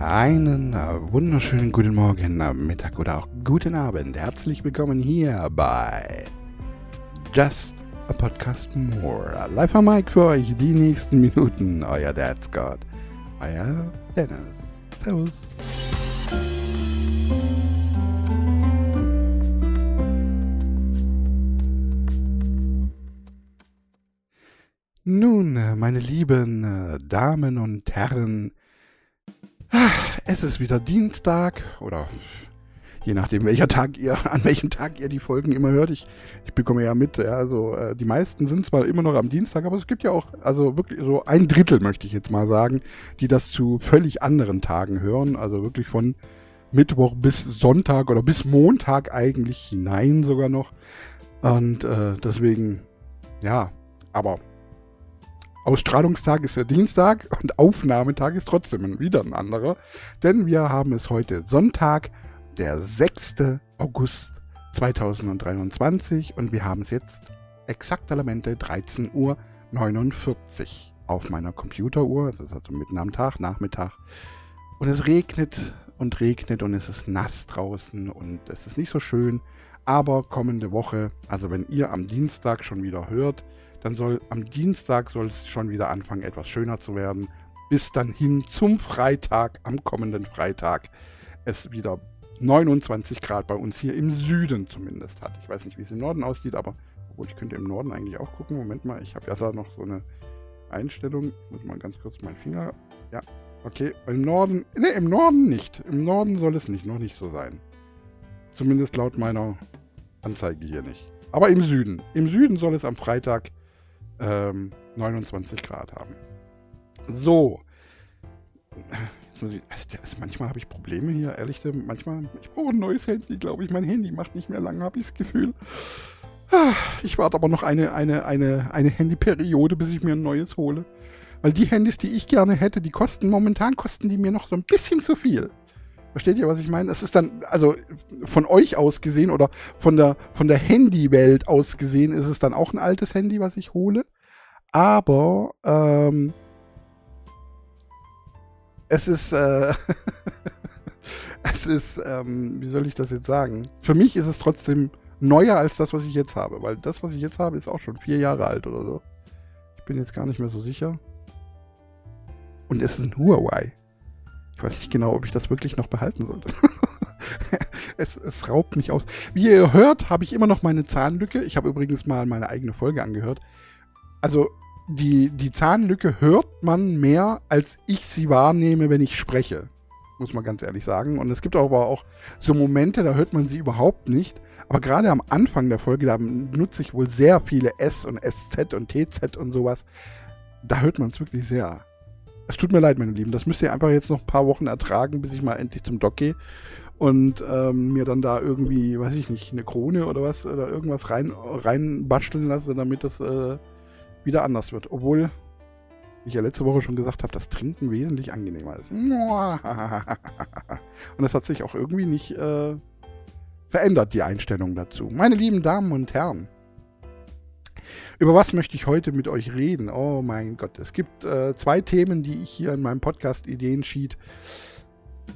Einen äh, wunderschönen guten Morgen, äh, Mittag oder auch guten Abend. Herzlich willkommen hier bei Just a Podcast More. Live am Mic für euch die nächsten Minuten. Euer Dad Scott. Euer Dennis. Servus. Nun, äh, meine lieben Damen und Herren, es ist wieder Dienstag oder je nachdem welcher Tag ihr, an welchem Tag ihr die Folgen immer hört. Ich, ich bekomme ja mit, also äh, die meisten sind zwar immer noch am Dienstag, aber es gibt ja auch, also wirklich so ein Drittel möchte ich jetzt mal sagen, die das zu völlig anderen Tagen hören, also wirklich von Mittwoch bis Sonntag oder bis Montag eigentlich hinein sogar noch. Und äh, deswegen, ja, aber Ausstrahlungstag ist der Dienstag und Aufnahmetag ist trotzdem wieder ein anderer, denn wir haben es heute Sonntag, der 6. August 2023 und wir haben es jetzt exakt Elemente 13.49 Uhr auf meiner Computeruhr. Das ist also mitten am Tag, Nachmittag. Und es regnet und regnet und es ist nass draußen und es ist nicht so schön. Aber kommende Woche, also wenn ihr am Dienstag schon wieder hört, dann soll am Dienstag soll es schon wieder anfangen, etwas schöner zu werden. Bis dann hin zum Freitag, am kommenden Freitag, es wieder 29 Grad bei uns hier im Süden zumindest hat. Ich weiß nicht, wie es im Norden aussieht, aber obwohl ich könnte im Norden eigentlich auch gucken. Moment mal, ich habe ja da noch so eine Einstellung. Ich muss mal ganz kurz meinen Finger. Ja, okay. Im Norden, ne, im Norden nicht. Im Norden soll es nicht, noch nicht so sein. Zumindest laut meiner Anzeige hier nicht. Aber im Süden. Im Süden soll es am Freitag ähm, 29 Grad haben. So. Also manchmal habe ich Probleme hier, ehrlich. Manchmal, ich brauche ein neues Handy, glaube ich. Mein Handy macht nicht mehr lange, habe ich das Gefühl. Ich warte aber noch eine, eine, eine, eine Handyperiode, bis ich mir ein neues hole. Weil die Handys, die ich gerne hätte, die kosten momentan, kosten die mir noch so ein bisschen zu viel. Versteht ihr, was ich meine? Es ist dann, also von euch aus gesehen oder von der, von der Handywelt aus gesehen, ist es dann auch ein altes Handy, was ich hole. Aber ähm, es ist, äh, es ist, ähm, wie soll ich das jetzt sagen? Für mich ist es trotzdem neuer als das, was ich jetzt habe, weil das, was ich jetzt habe, ist auch schon vier Jahre alt oder so. Ich bin jetzt gar nicht mehr so sicher. Und es ist ein Huawei. Ich weiß nicht genau, ob ich das wirklich noch behalten sollte. es, es raubt mich aus. Wie ihr hört, habe ich immer noch meine Zahnlücke. Ich habe übrigens mal meine eigene Folge angehört. Also die, die Zahnlücke hört man mehr, als ich sie wahrnehme, wenn ich spreche. Muss man ganz ehrlich sagen. Und es gibt aber auch so Momente, da hört man sie überhaupt nicht. Aber gerade am Anfang der Folge, da benutze ich wohl sehr viele S und SZ und TZ und sowas. Da hört man es wirklich sehr. Es tut mir leid, meine Lieben. Das müsst ihr einfach jetzt noch ein paar Wochen ertragen, bis ich mal endlich zum Doc gehe und ähm, mir dann da irgendwie, weiß ich nicht, eine Krone oder was oder irgendwas rein, rein basteln lasse, damit das äh, wieder anders wird. Obwohl ich ja letzte Woche schon gesagt habe, das Trinken wesentlich angenehmer ist. Und das hat sich auch irgendwie nicht äh, verändert, die Einstellung dazu. Meine lieben Damen und Herren, über was möchte ich heute mit euch reden? Oh mein Gott, es gibt äh, zwei Themen, die ich hier in meinem Podcast Ideensheet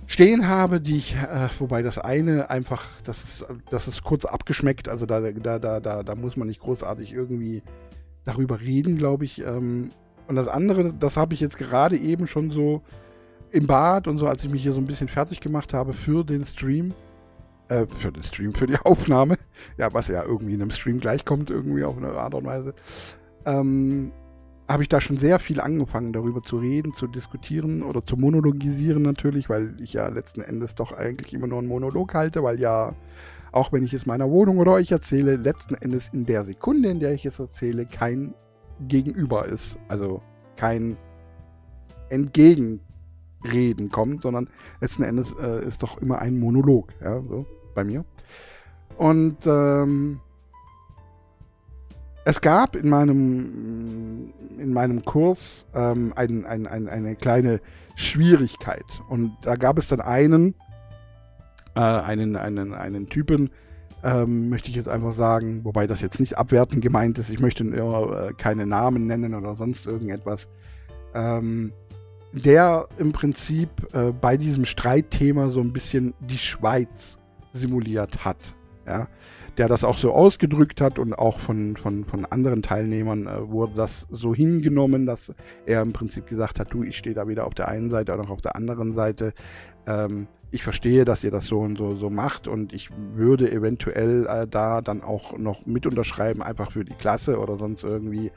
stehen habe, die ich, äh, wobei das eine einfach, das ist, das ist kurz abgeschmeckt, also da, da, da, da, da muss man nicht großartig irgendwie darüber reden, glaube ich. Ähm, und das andere, das habe ich jetzt gerade eben schon so im Bad und so, als ich mich hier so ein bisschen fertig gemacht habe für den Stream, äh, für den Stream, für die Aufnahme. Ja, was ja irgendwie in einem Stream gleichkommt, irgendwie auf eine Art und Weise. Ähm, habe ich da schon sehr viel angefangen, darüber zu reden, zu diskutieren oder zu monologisieren natürlich, weil ich ja letzten Endes doch eigentlich immer nur einen Monolog halte, weil ja, auch wenn ich es meiner Wohnung oder euch erzähle, letzten Endes in der Sekunde, in der ich es erzähle, kein Gegenüber ist. Also kein Entgegenreden kommt, sondern letzten Endes äh, ist doch immer ein Monolog, ja, so bei mir. Und ähm, es gab in meinem, in meinem Kurs ähm, ein, ein, ein, eine kleine Schwierigkeit. Und da gab es dann einen, äh, einen, einen, einen Typen, ähm, möchte ich jetzt einfach sagen, wobei das jetzt nicht abwertend gemeint ist, ich möchte äh, keine Namen nennen oder sonst irgendetwas. Ähm, der im Prinzip äh, bei diesem Streitthema so ein bisschen die Schweiz simuliert hat. Ja, der das auch so ausgedrückt hat und auch von, von, von anderen Teilnehmern äh, wurde das so hingenommen, dass er im Prinzip gesagt hat, du, ich stehe da weder auf der einen Seite oder auf der anderen Seite. Ähm, ich verstehe, dass ihr das so und so, so macht und ich würde eventuell äh, da dann auch noch mit unterschreiben, einfach für die Klasse oder sonst irgendwie.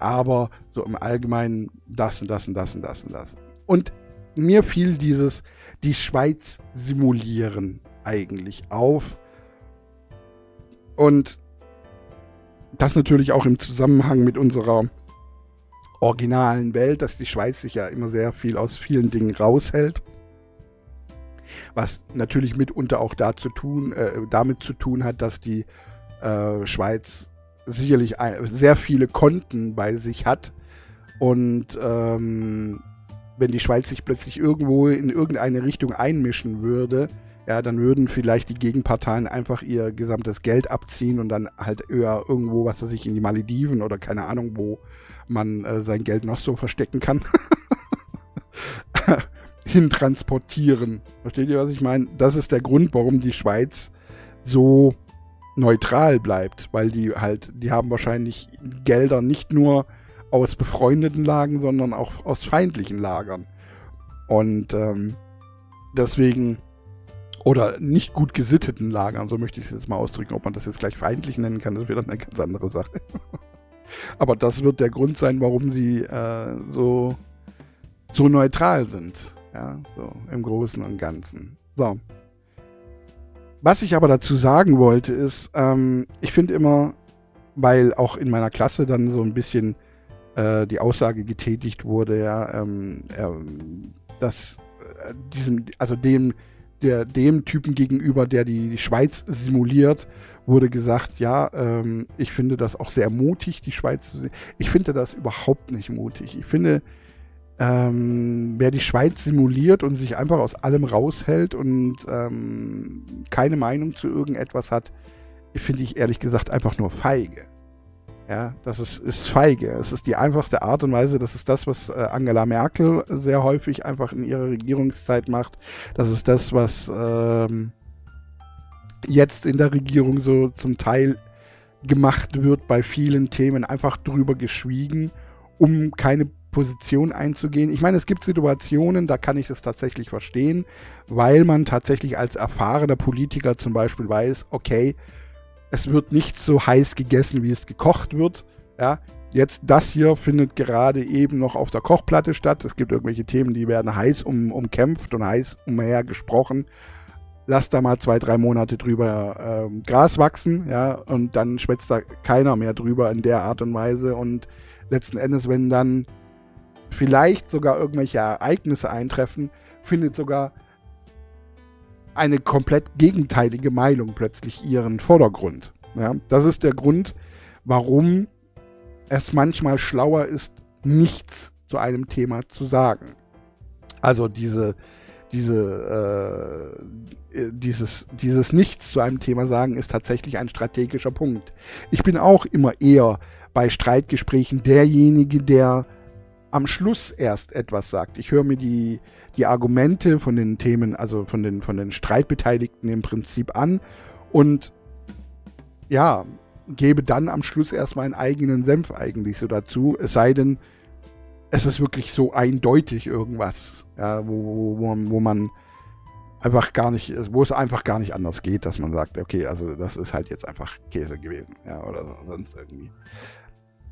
Aber so im Allgemeinen das und das und das und das und das. Und mir fiel dieses, die Schweiz simulieren eigentlich auf. Und das natürlich auch im Zusammenhang mit unserer originalen Welt, dass die Schweiz sich ja immer sehr viel aus vielen Dingen raushält was natürlich mitunter auch da zu tun, äh, damit zu tun hat, dass die äh, Schweiz sicherlich ein, sehr viele Konten bei sich hat und ähm, wenn die Schweiz sich plötzlich irgendwo in irgendeine Richtung einmischen würde, ja, dann würden vielleicht die Gegenparteien einfach ihr gesamtes Geld abziehen und dann halt eher irgendwo, was weiß ich, in die Malediven oder keine Ahnung, wo man äh, sein Geld noch so verstecken kann. hintransportieren. Versteht ihr, was ich meine? Das ist der Grund, warum die Schweiz so neutral bleibt, weil die halt, die haben wahrscheinlich Gelder nicht nur aus befreundeten Lagen, sondern auch aus feindlichen Lagern. Und ähm, deswegen, oder nicht gut gesitteten Lagern, so möchte ich es jetzt mal ausdrücken, ob man das jetzt gleich feindlich nennen kann, das wird dann eine ganz andere Sache. Aber das wird der Grund sein, warum sie äh, so, so neutral sind. Ja, so im Großen und Ganzen. So. Was ich aber dazu sagen wollte, ist, ähm, ich finde immer, weil auch in meiner Klasse dann so ein bisschen äh, die Aussage getätigt wurde, ja, ähm, äh, dass äh, diesem, also dem, der, dem Typen gegenüber, der die, die Schweiz simuliert, wurde gesagt, ja, ähm, ich finde das auch sehr mutig, die Schweiz zu sehen. Ich finde das überhaupt nicht mutig. Ich finde, ähm, wer die Schweiz simuliert und sich einfach aus allem raushält und ähm, keine Meinung zu irgendetwas hat, finde ich ehrlich gesagt einfach nur feige. Ja, das ist, ist feige. Es ist die einfachste Art und Weise, das ist das, was äh, Angela Merkel sehr häufig einfach in ihrer Regierungszeit macht. Das ist das, was ähm, jetzt in der Regierung so zum Teil gemacht wird bei vielen Themen, einfach drüber geschwiegen, um keine Position einzugehen. Ich meine, es gibt Situationen, da kann ich es tatsächlich verstehen, weil man tatsächlich als erfahrener Politiker zum Beispiel weiß, okay, es wird nicht so heiß gegessen, wie es gekocht wird. Ja, jetzt das hier findet gerade eben noch auf der Kochplatte statt. Es gibt irgendwelche Themen, die werden heiß um, umkämpft und heiß umher gesprochen. Lass da mal zwei, drei Monate drüber ähm, Gras wachsen, ja, und dann schwätzt da keiner mehr drüber in der Art und Weise. Und letzten Endes, wenn dann vielleicht sogar irgendwelche Ereignisse eintreffen, findet sogar eine komplett gegenteilige Meinung plötzlich ihren Vordergrund. Ja, das ist der Grund, warum es manchmal schlauer ist, nichts zu einem Thema zu sagen. Also diese, diese, äh, dieses, dieses Nichts zu einem Thema sagen ist tatsächlich ein strategischer Punkt. Ich bin auch immer eher bei Streitgesprächen derjenige, der am Schluss erst etwas sagt. Ich höre mir die, die Argumente von den Themen, also von den, von den Streitbeteiligten im Prinzip an und ja, gebe dann am Schluss erst meinen eigenen Senf eigentlich so dazu. Es sei denn, es ist wirklich so eindeutig irgendwas, ja, wo, wo, wo man einfach gar nicht, wo es einfach gar nicht anders geht, dass man sagt, okay, also das ist halt jetzt einfach Käse gewesen, ja, oder sonst irgendwie.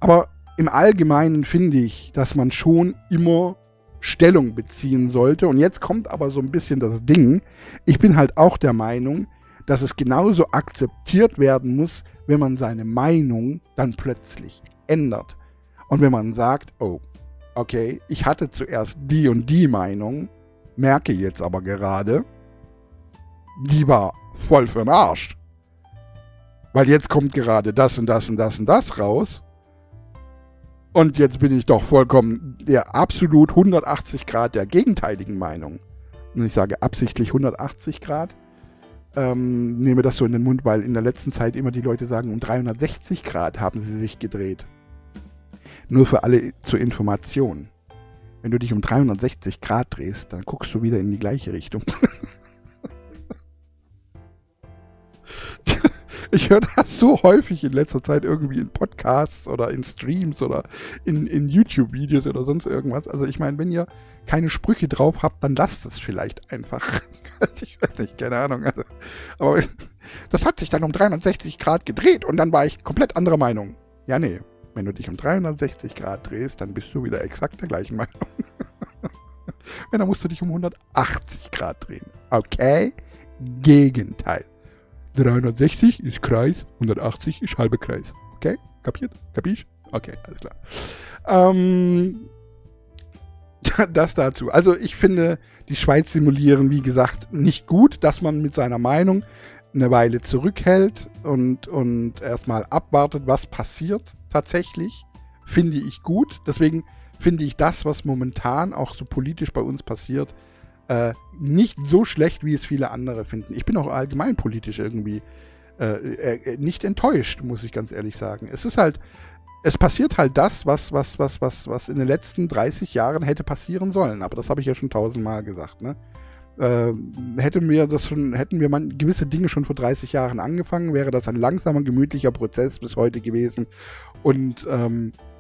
Aber im Allgemeinen finde ich, dass man schon immer Stellung beziehen sollte. Und jetzt kommt aber so ein bisschen das Ding. Ich bin halt auch der Meinung, dass es genauso akzeptiert werden muss, wenn man seine Meinung dann plötzlich ändert. Und wenn man sagt, oh, okay, ich hatte zuerst die und die Meinung, merke jetzt aber gerade, die war voll für den Arsch. Weil jetzt kommt gerade das und das und das und das raus. Und jetzt bin ich doch vollkommen der absolut 180 Grad der gegenteiligen Meinung. Und ich sage absichtlich 180 Grad. Ähm, nehme das so in den Mund, weil in der letzten Zeit immer die Leute sagen, um 360 Grad haben sie sich gedreht. Nur für alle zur Information. Wenn du dich um 360 Grad drehst, dann guckst du wieder in die gleiche Richtung. ich höre das so häufig in letzter Zeit irgendwie in Podcasts oder in Streams oder in, in YouTube-Videos oder sonst irgendwas. Also ich meine, wenn ihr keine Sprüche drauf habt, dann lasst es vielleicht einfach. ich weiß nicht, keine Ahnung. Also, aber das hat sich dann um 360 Grad gedreht und dann war ich komplett anderer Meinung. Ja, nee. Wenn du dich um 360 Grad drehst, dann bist du wieder exakt der gleichen Meinung. Wenn, dann musst du dich um 180 Grad drehen. Okay? Gegenteil. 360 ist Kreis, 180 ist halber Kreis. Okay? Kapiert? Kapisch? Okay, alles klar. Ähm, das dazu. Also ich finde, die Schweiz simulieren, wie gesagt, nicht gut, dass man mit seiner Meinung eine Weile zurückhält und, und erstmal abwartet, was passiert tatsächlich. Finde ich gut. Deswegen finde ich das, was momentan auch so politisch bei uns passiert, äh, nicht so schlecht, wie es viele andere finden. Ich bin auch allgemein politisch irgendwie äh, äh, nicht enttäuscht, muss ich ganz ehrlich sagen. Es ist halt, es passiert halt das, was, was, was, was, was in den letzten 30 Jahren hätte passieren sollen. Aber das habe ich ja schon tausendmal gesagt, ne? Äh, hätten wir das schon, hätten wir man, gewisse Dinge schon vor 30 Jahren angefangen, wäre das ein langsamer, gemütlicher Prozess bis heute gewesen. Und ähm, äh,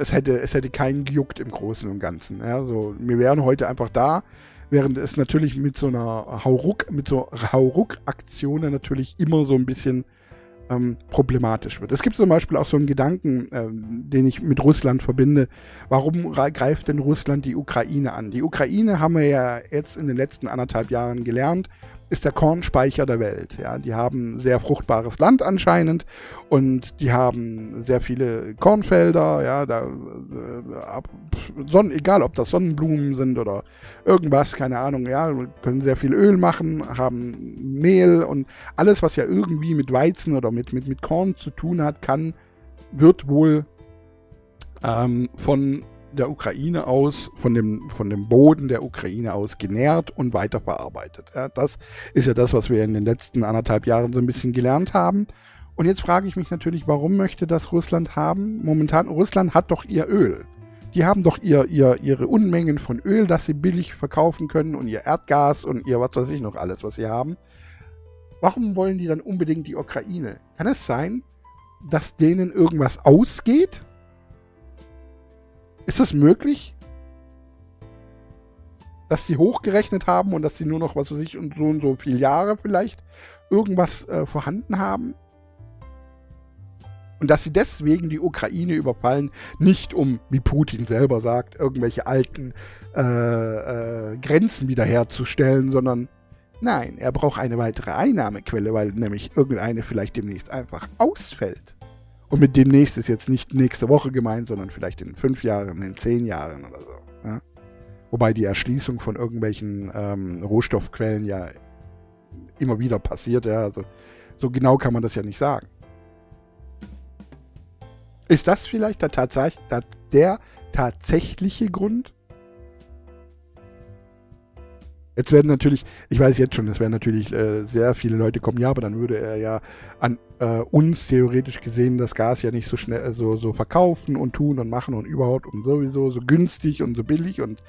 es, hätte, es hätte keinen gejuckt im Großen und Ganzen. Ja, so, wir wären heute einfach da, während es natürlich mit so einer Hauruck, mit so Hauruck-Aktionen natürlich immer so ein bisschen ähm, problematisch wird. Es gibt zum Beispiel auch so einen Gedanken, ähm, den ich mit Russland verbinde. Warum greift denn Russland die Ukraine an? Die Ukraine haben wir ja jetzt in den letzten anderthalb Jahren gelernt, ist der Kornspeicher der Welt. Ja, die haben sehr fruchtbares Land anscheinend und die haben sehr viele Kornfelder. Ja, da äh, Sonnen, egal ob das Sonnenblumen sind oder irgendwas, keine Ahnung. Ja, können sehr viel Öl machen, haben Mehl und alles, was ja irgendwie mit Weizen oder mit mit mit Korn zu tun hat, kann wird wohl ähm, von der Ukraine aus, von dem, von dem Boden der Ukraine aus genährt und weiterverarbeitet. Ja, das ist ja das, was wir in den letzten anderthalb Jahren so ein bisschen gelernt haben. Und jetzt frage ich mich natürlich, warum möchte das Russland haben? Momentan, Russland hat doch ihr Öl. Die haben doch ihr, ihr, ihre Unmengen von Öl, das sie billig verkaufen können und ihr Erdgas und ihr was weiß ich noch alles, was sie haben. Warum wollen die dann unbedingt die Ukraine? Kann es sein, dass denen irgendwas ausgeht? Ist es möglich, dass die hochgerechnet haben und dass die nur noch, was weiß ich, und so und so viele Jahre vielleicht irgendwas äh, vorhanden haben? Und dass sie deswegen die Ukraine überfallen, nicht um, wie Putin selber sagt, irgendwelche alten äh, äh, Grenzen wiederherzustellen, sondern nein, er braucht eine weitere Einnahmequelle, weil nämlich irgendeine vielleicht demnächst einfach ausfällt. Und mit demnächst ist jetzt nicht nächste Woche gemeint, sondern vielleicht in fünf Jahren, in zehn Jahren oder so. Ja? Wobei die Erschließung von irgendwelchen ähm, Rohstoffquellen ja immer wieder passiert. Ja? Also, so genau kann man das ja nicht sagen. Ist das vielleicht der, der tatsächliche Grund? Jetzt werden natürlich, ich weiß jetzt schon, es werden natürlich äh, sehr viele Leute kommen, ja, aber dann würde er ja an äh, uns theoretisch gesehen das Gas ja nicht so schnell äh, so, so verkaufen und tun und machen und überhaupt und sowieso so günstig und so billig und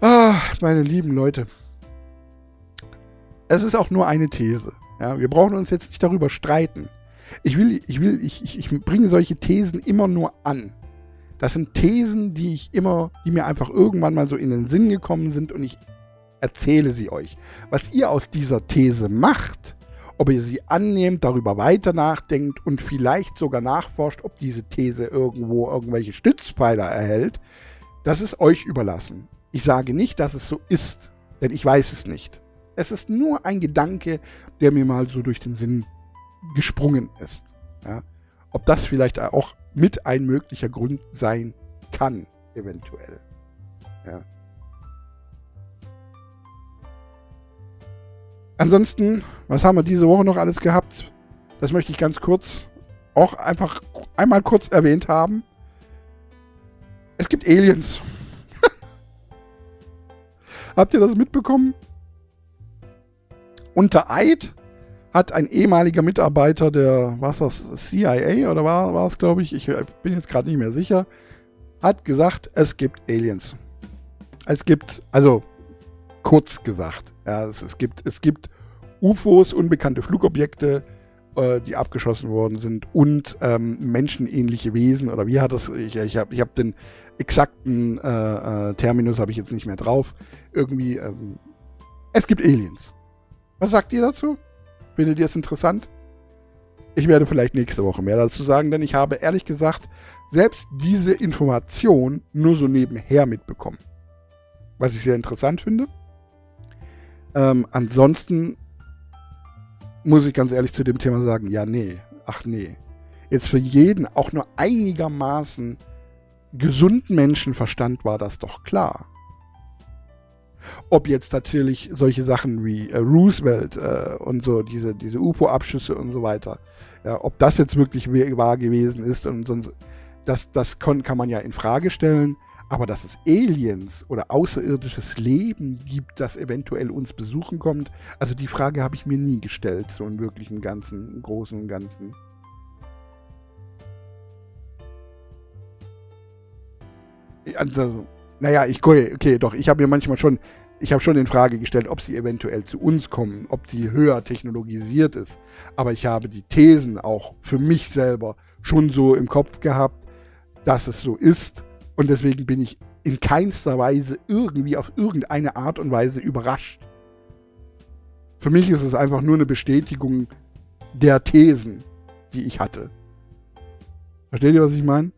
ach, meine lieben Leute. Es ist auch nur eine These. Ja, wir brauchen uns jetzt nicht darüber streiten. Ich will, ich will, ich, ich, ich bringe solche Thesen immer nur an. Das sind Thesen, die ich immer, die mir einfach irgendwann mal so in den Sinn gekommen sind und ich erzähle sie euch. Was ihr aus dieser These macht, ob ihr sie annehmt, darüber weiter nachdenkt und vielleicht sogar nachforscht, ob diese These irgendwo irgendwelche Stützpfeiler erhält, das ist euch überlassen. Ich sage nicht, dass es so ist, denn ich weiß es nicht. Es ist nur ein Gedanke, der mir mal so durch den Sinn gesprungen ist. Ja? Ob das vielleicht auch mit ein möglicher Grund sein kann, eventuell. Ja. Ansonsten, was haben wir diese Woche noch alles gehabt? Das möchte ich ganz kurz auch einfach einmal kurz erwähnt haben. Es gibt Aliens. Habt ihr das mitbekommen? Unter Eid hat ein ehemaliger Mitarbeiter der, was das, CIA oder war, war es, glaube ich, ich bin jetzt gerade nicht mehr sicher, hat gesagt, es gibt Aliens. Es gibt, also kurz gesagt, ja, es, es gibt, es gibt UFOs, unbekannte Flugobjekte, äh, die abgeschossen worden sind und ähm, menschenähnliche Wesen oder wie hat das, ich, ich habe ich hab den exakten äh, äh, Terminus habe ich jetzt nicht mehr drauf. Irgendwie, ähm, es gibt Aliens. Was sagt ihr dazu? Findet ihr es interessant? Ich werde vielleicht nächste Woche mehr dazu sagen, denn ich habe ehrlich gesagt selbst diese Information nur so nebenher mitbekommen. Was ich sehr interessant finde. Ähm, ansonsten muss ich ganz ehrlich zu dem Thema sagen, ja, nee, ach nee. Jetzt für jeden, auch nur einigermaßen gesunden Menschenverstand war das doch klar. Ob jetzt natürlich solche Sachen wie äh, Roosevelt äh, und so, diese, diese UFO-Abschüsse und so weiter, ja, ob das jetzt wirklich wahr gewesen ist und sonst, das, das kann, kann man ja in Frage stellen. Aber dass es Aliens oder außerirdisches Leben gibt, das eventuell uns besuchen kommt, also die Frage habe ich mir nie gestellt, so im wirklichen Ganzen, im Großen und Ganzen. Also, naja, ich okay, doch, ich habe mir manchmal schon, ich habe schon in Frage gestellt, ob sie eventuell zu uns kommen, ob sie höher technologisiert ist. Aber ich habe die Thesen auch für mich selber schon so im Kopf gehabt, dass es so ist und deswegen bin ich in keinster Weise irgendwie auf irgendeine Art und Weise überrascht. Für mich ist es einfach nur eine Bestätigung der Thesen, die ich hatte. Versteht ihr, was ich meine?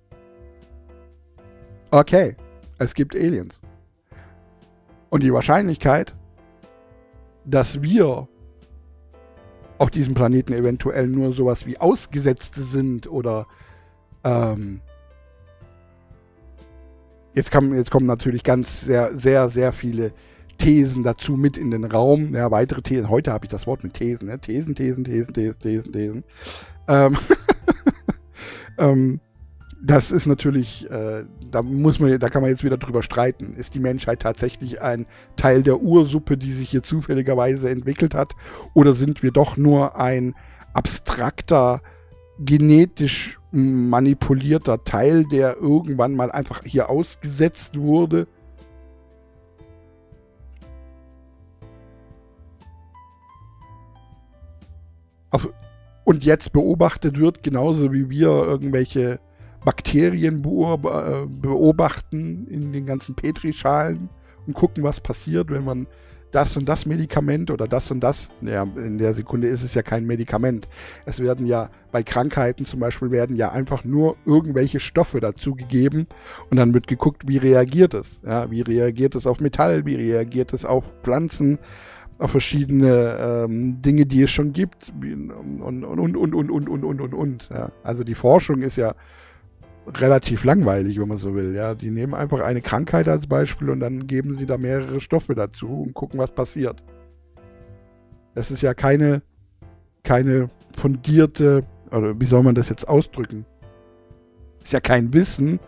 Okay, es gibt Aliens. Und die Wahrscheinlichkeit, dass wir auf diesem Planeten eventuell nur sowas wie Ausgesetzte sind oder ähm, Jetzt, kam, jetzt kommen natürlich ganz sehr, sehr, sehr viele Thesen dazu mit in den Raum. Ja, weitere Thesen. Heute habe ich das Wort mit Thesen. Ne? Thesen, Thesen, Thesen, Thesen, Thesen, Thesen. Ähm, ähm, das ist natürlich, äh, da muss man, da kann man jetzt wieder drüber streiten. Ist die Menschheit tatsächlich ein Teil der Ursuppe, die sich hier zufälligerweise entwickelt hat? Oder sind wir doch nur ein abstrakter genetisch manipulierter Teil, der irgendwann mal einfach hier ausgesetzt wurde. Auf, und jetzt beobachtet wird, genauso wie wir irgendwelche Bakterien äh, beobachten in den ganzen Petrischalen und gucken, was passiert, wenn man das und das Medikament oder das und das. Ja, in der Sekunde ist es ja kein Medikament. Es werden ja bei Krankheiten zum Beispiel werden ja einfach nur irgendwelche Stoffe dazugegeben und dann wird geguckt, wie reagiert es. Ja, wie reagiert es auf Metall, wie reagiert es auf Pflanzen, auf verschiedene ähm, Dinge, die es schon gibt und und und und und und und und und. Ja. Also die Forschung ist ja relativ langweilig, wenn man so will. Ja, die nehmen einfach eine Krankheit als Beispiel und dann geben sie da mehrere Stoffe dazu und gucken, was passiert. Das ist ja keine, keine fundierte, oder wie soll man das jetzt ausdrücken? Ist ja kein Wissen,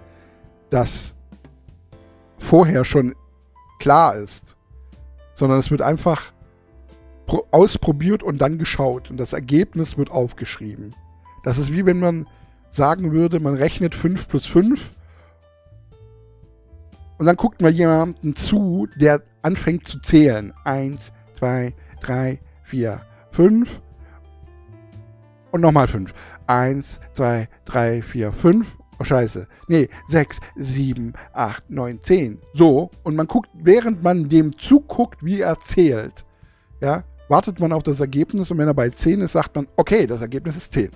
das vorher schon klar ist, sondern es wird einfach ausprobiert und dann geschaut und das Ergebnis wird aufgeschrieben. Das ist wie wenn man sagen würde, man rechnet 5 plus 5 und dann guckt man jemandem zu, der anfängt zu zählen. 1, 2, 3, 4, 5 und nochmal 5. 1, 2, 3, 4, 5. Oh scheiße. Nee, 6, 7, 8, 9, 10. So. Und man guckt, während man dem zuguckt, wie er zählt, ja, wartet man auf das Ergebnis und wenn er bei 10 ist, sagt man, okay, das Ergebnis ist 10.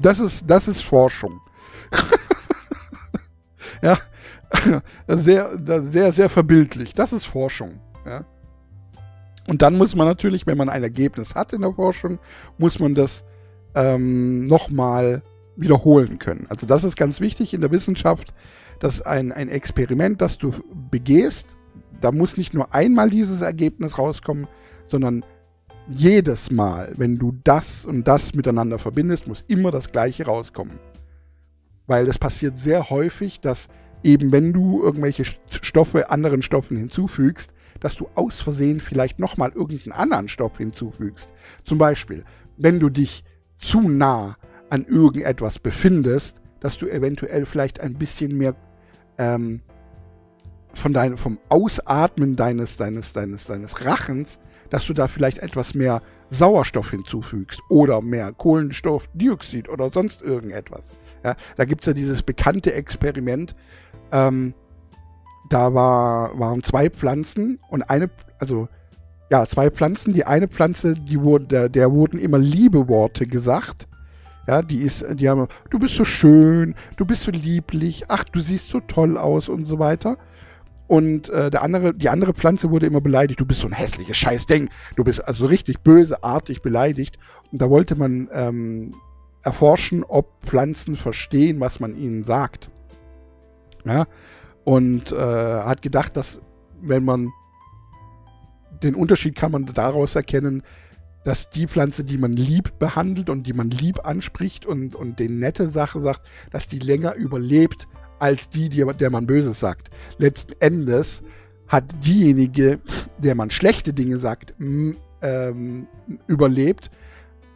Das ist, das ist Forschung. ja, sehr, sehr, sehr verbildlich. Das ist Forschung. Ja. Und dann muss man natürlich, wenn man ein Ergebnis hat in der Forschung, muss man das ähm, nochmal wiederholen können. Also das ist ganz wichtig in der Wissenschaft, dass ein, ein Experiment, das du begehst, da muss nicht nur einmal dieses Ergebnis rauskommen, sondern jedes Mal, wenn du das und das miteinander verbindest, muss immer das Gleiche rauskommen. Weil es passiert sehr häufig, dass eben wenn du irgendwelche Stoffe anderen Stoffen hinzufügst, dass du aus Versehen vielleicht nochmal irgendeinen anderen Stoff hinzufügst. Zum Beispiel, wenn du dich zu nah an irgendetwas befindest, dass du eventuell vielleicht ein bisschen mehr ähm, von dein, vom Ausatmen deines, deines, deines, deines Rachens, dass du da vielleicht etwas mehr Sauerstoff hinzufügst oder mehr Kohlenstoffdioxid oder sonst irgendetwas. Ja, da gibt es ja dieses bekannte Experiment, ähm, da war, waren zwei Pflanzen und eine, also ja, zwei Pflanzen. Die eine Pflanze, die wurde, der, der wurden immer Liebeworte gesagt. Ja, die ist, die haben, du bist so schön, du bist so lieblich, ach, du siehst so toll aus und so weiter. Und äh, der andere, die andere Pflanze wurde immer beleidigt, du bist so ein hässliches Scheißding, du bist also richtig böseartig beleidigt. Und da wollte man ähm, erforschen, ob Pflanzen verstehen, was man ihnen sagt. Ja, und äh, hat gedacht, dass wenn man den Unterschied kann man daraus erkennen, dass die Pflanze, die man lieb behandelt und die man lieb anspricht und, und den nette Sache sagt, dass die länger überlebt als die, die der man Böses sagt. Letzten Endes hat diejenige, der man schlechte Dinge sagt, ähm, überlebt,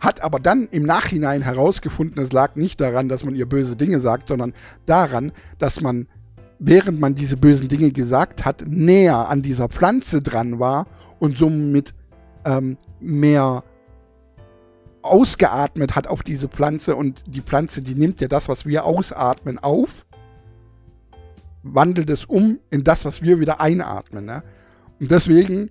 hat aber dann im Nachhinein herausgefunden, es lag nicht daran, dass man ihr böse Dinge sagt, sondern daran, dass man, während man diese bösen Dinge gesagt hat, näher an dieser Pflanze dran war und somit ähm, mehr ausgeatmet hat auf diese Pflanze und die Pflanze, die nimmt ja das, was wir ausatmen, auf, wandelt es um in das, was wir wieder einatmen. Ne? Und deswegen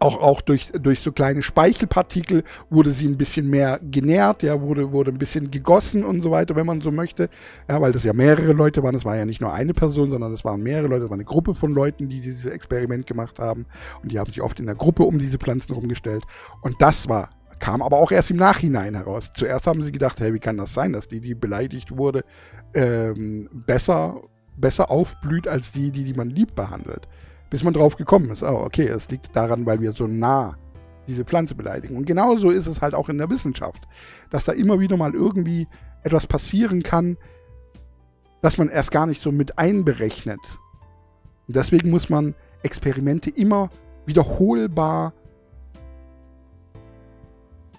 auch, auch durch, durch so kleine Speichelpartikel wurde sie ein bisschen mehr genährt, ja, wurde, wurde ein bisschen gegossen und so weiter, wenn man so möchte. Ja, weil das ja mehrere Leute waren. Das war ja nicht nur eine Person, sondern das waren mehrere Leute, das war eine Gruppe von Leuten, die dieses Experiment gemacht haben. Und die haben sich oft in der Gruppe um diese Pflanzen rumgestellt. Und das war kam aber auch erst im Nachhinein heraus. Zuerst haben sie gedacht, hey, wie kann das sein, dass die, die beleidigt wurde, ähm, besser, besser aufblüht als die, die, die man lieb behandelt bis man drauf gekommen ist, oh, okay, es liegt daran, weil wir so nah diese Pflanze beleidigen. Und genauso ist es halt auch in der Wissenschaft, dass da immer wieder mal irgendwie etwas passieren kann, das man erst gar nicht so mit einberechnet. Und deswegen muss man Experimente immer wiederholbar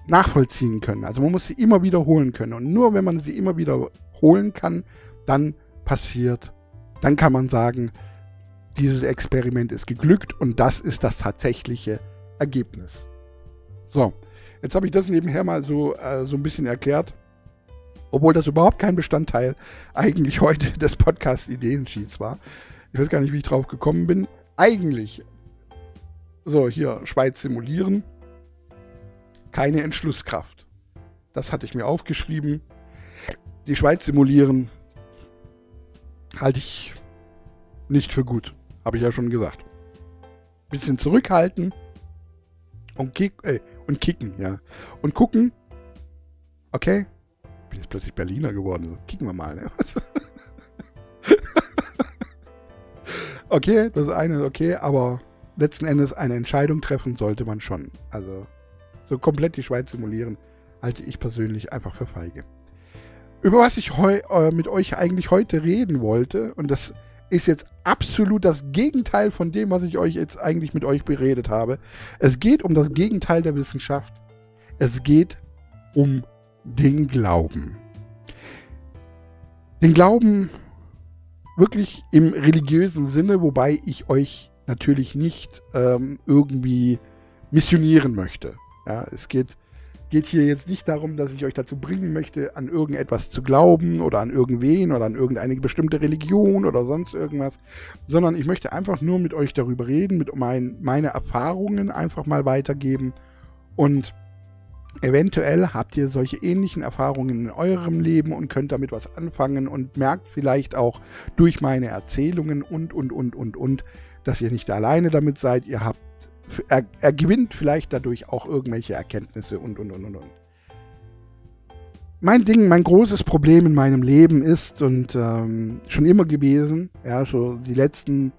nachvollziehen können. Also man muss sie immer wiederholen können. Und nur wenn man sie immer wiederholen kann, dann passiert, dann kann man sagen, dieses Experiment ist geglückt und das ist das tatsächliche Ergebnis. So, jetzt habe ich das nebenher mal so, äh, so ein bisschen erklärt, obwohl das überhaupt kein Bestandteil eigentlich heute des Podcast Ideensheets war. Ich weiß gar nicht, wie ich drauf gekommen bin. Eigentlich, so hier, Schweiz simulieren, keine Entschlusskraft. Das hatte ich mir aufgeschrieben. Die Schweiz simulieren halte ich nicht für gut. Habe ich ja schon gesagt. Bisschen zurückhalten und, kick, äh, und kicken, ja. Und gucken, okay, bin jetzt plötzlich Berliner geworden. So, kicken wir mal. Ne? okay, das eine ist okay, aber letzten Endes eine Entscheidung treffen sollte man schon. Also so komplett die Schweiz simulieren, halte ich persönlich einfach für feige. Über was ich äh, mit euch eigentlich heute reden wollte, und das ist jetzt absolut das Gegenteil von dem, was ich euch jetzt eigentlich mit euch beredet habe. Es geht um das Gegenteil der Wissenschaft. Es geht um den Glauben. Den Glauben wirklich im religiösen Sinne, wobei ich euch natürlich nicht ähm, irgendwie missionieren möchte. Ja, es geht geht hier jetzt nicht darum, dass ich euch dazu bringen möchte, an irgendetwas zu glauben oder an irgendwen oder an irgendeine bestimmte Religion oder sonst irgendwas, sondern ich möchte einfach nur mit euch darüber reden, mit mein, meine Erfahrungen einfach mal weitergeben und eventuell habt ihr solche ähnlichen Erfahrungen in eurem Leben und könnt damit was anfangen und merkt vielleicht auch durch meine Erzählungen und, und, und, und, und, dass ihr nicht alleine damit seid. Ihr habt er, er gewinnt vielleicht dadurch auch irgendwelche Erkenntnisse und, und, und, und, und. Mein Ding, mein großes Problem in meinem Leben ist und ähm, schon immer gewesen, ja, so die letzten,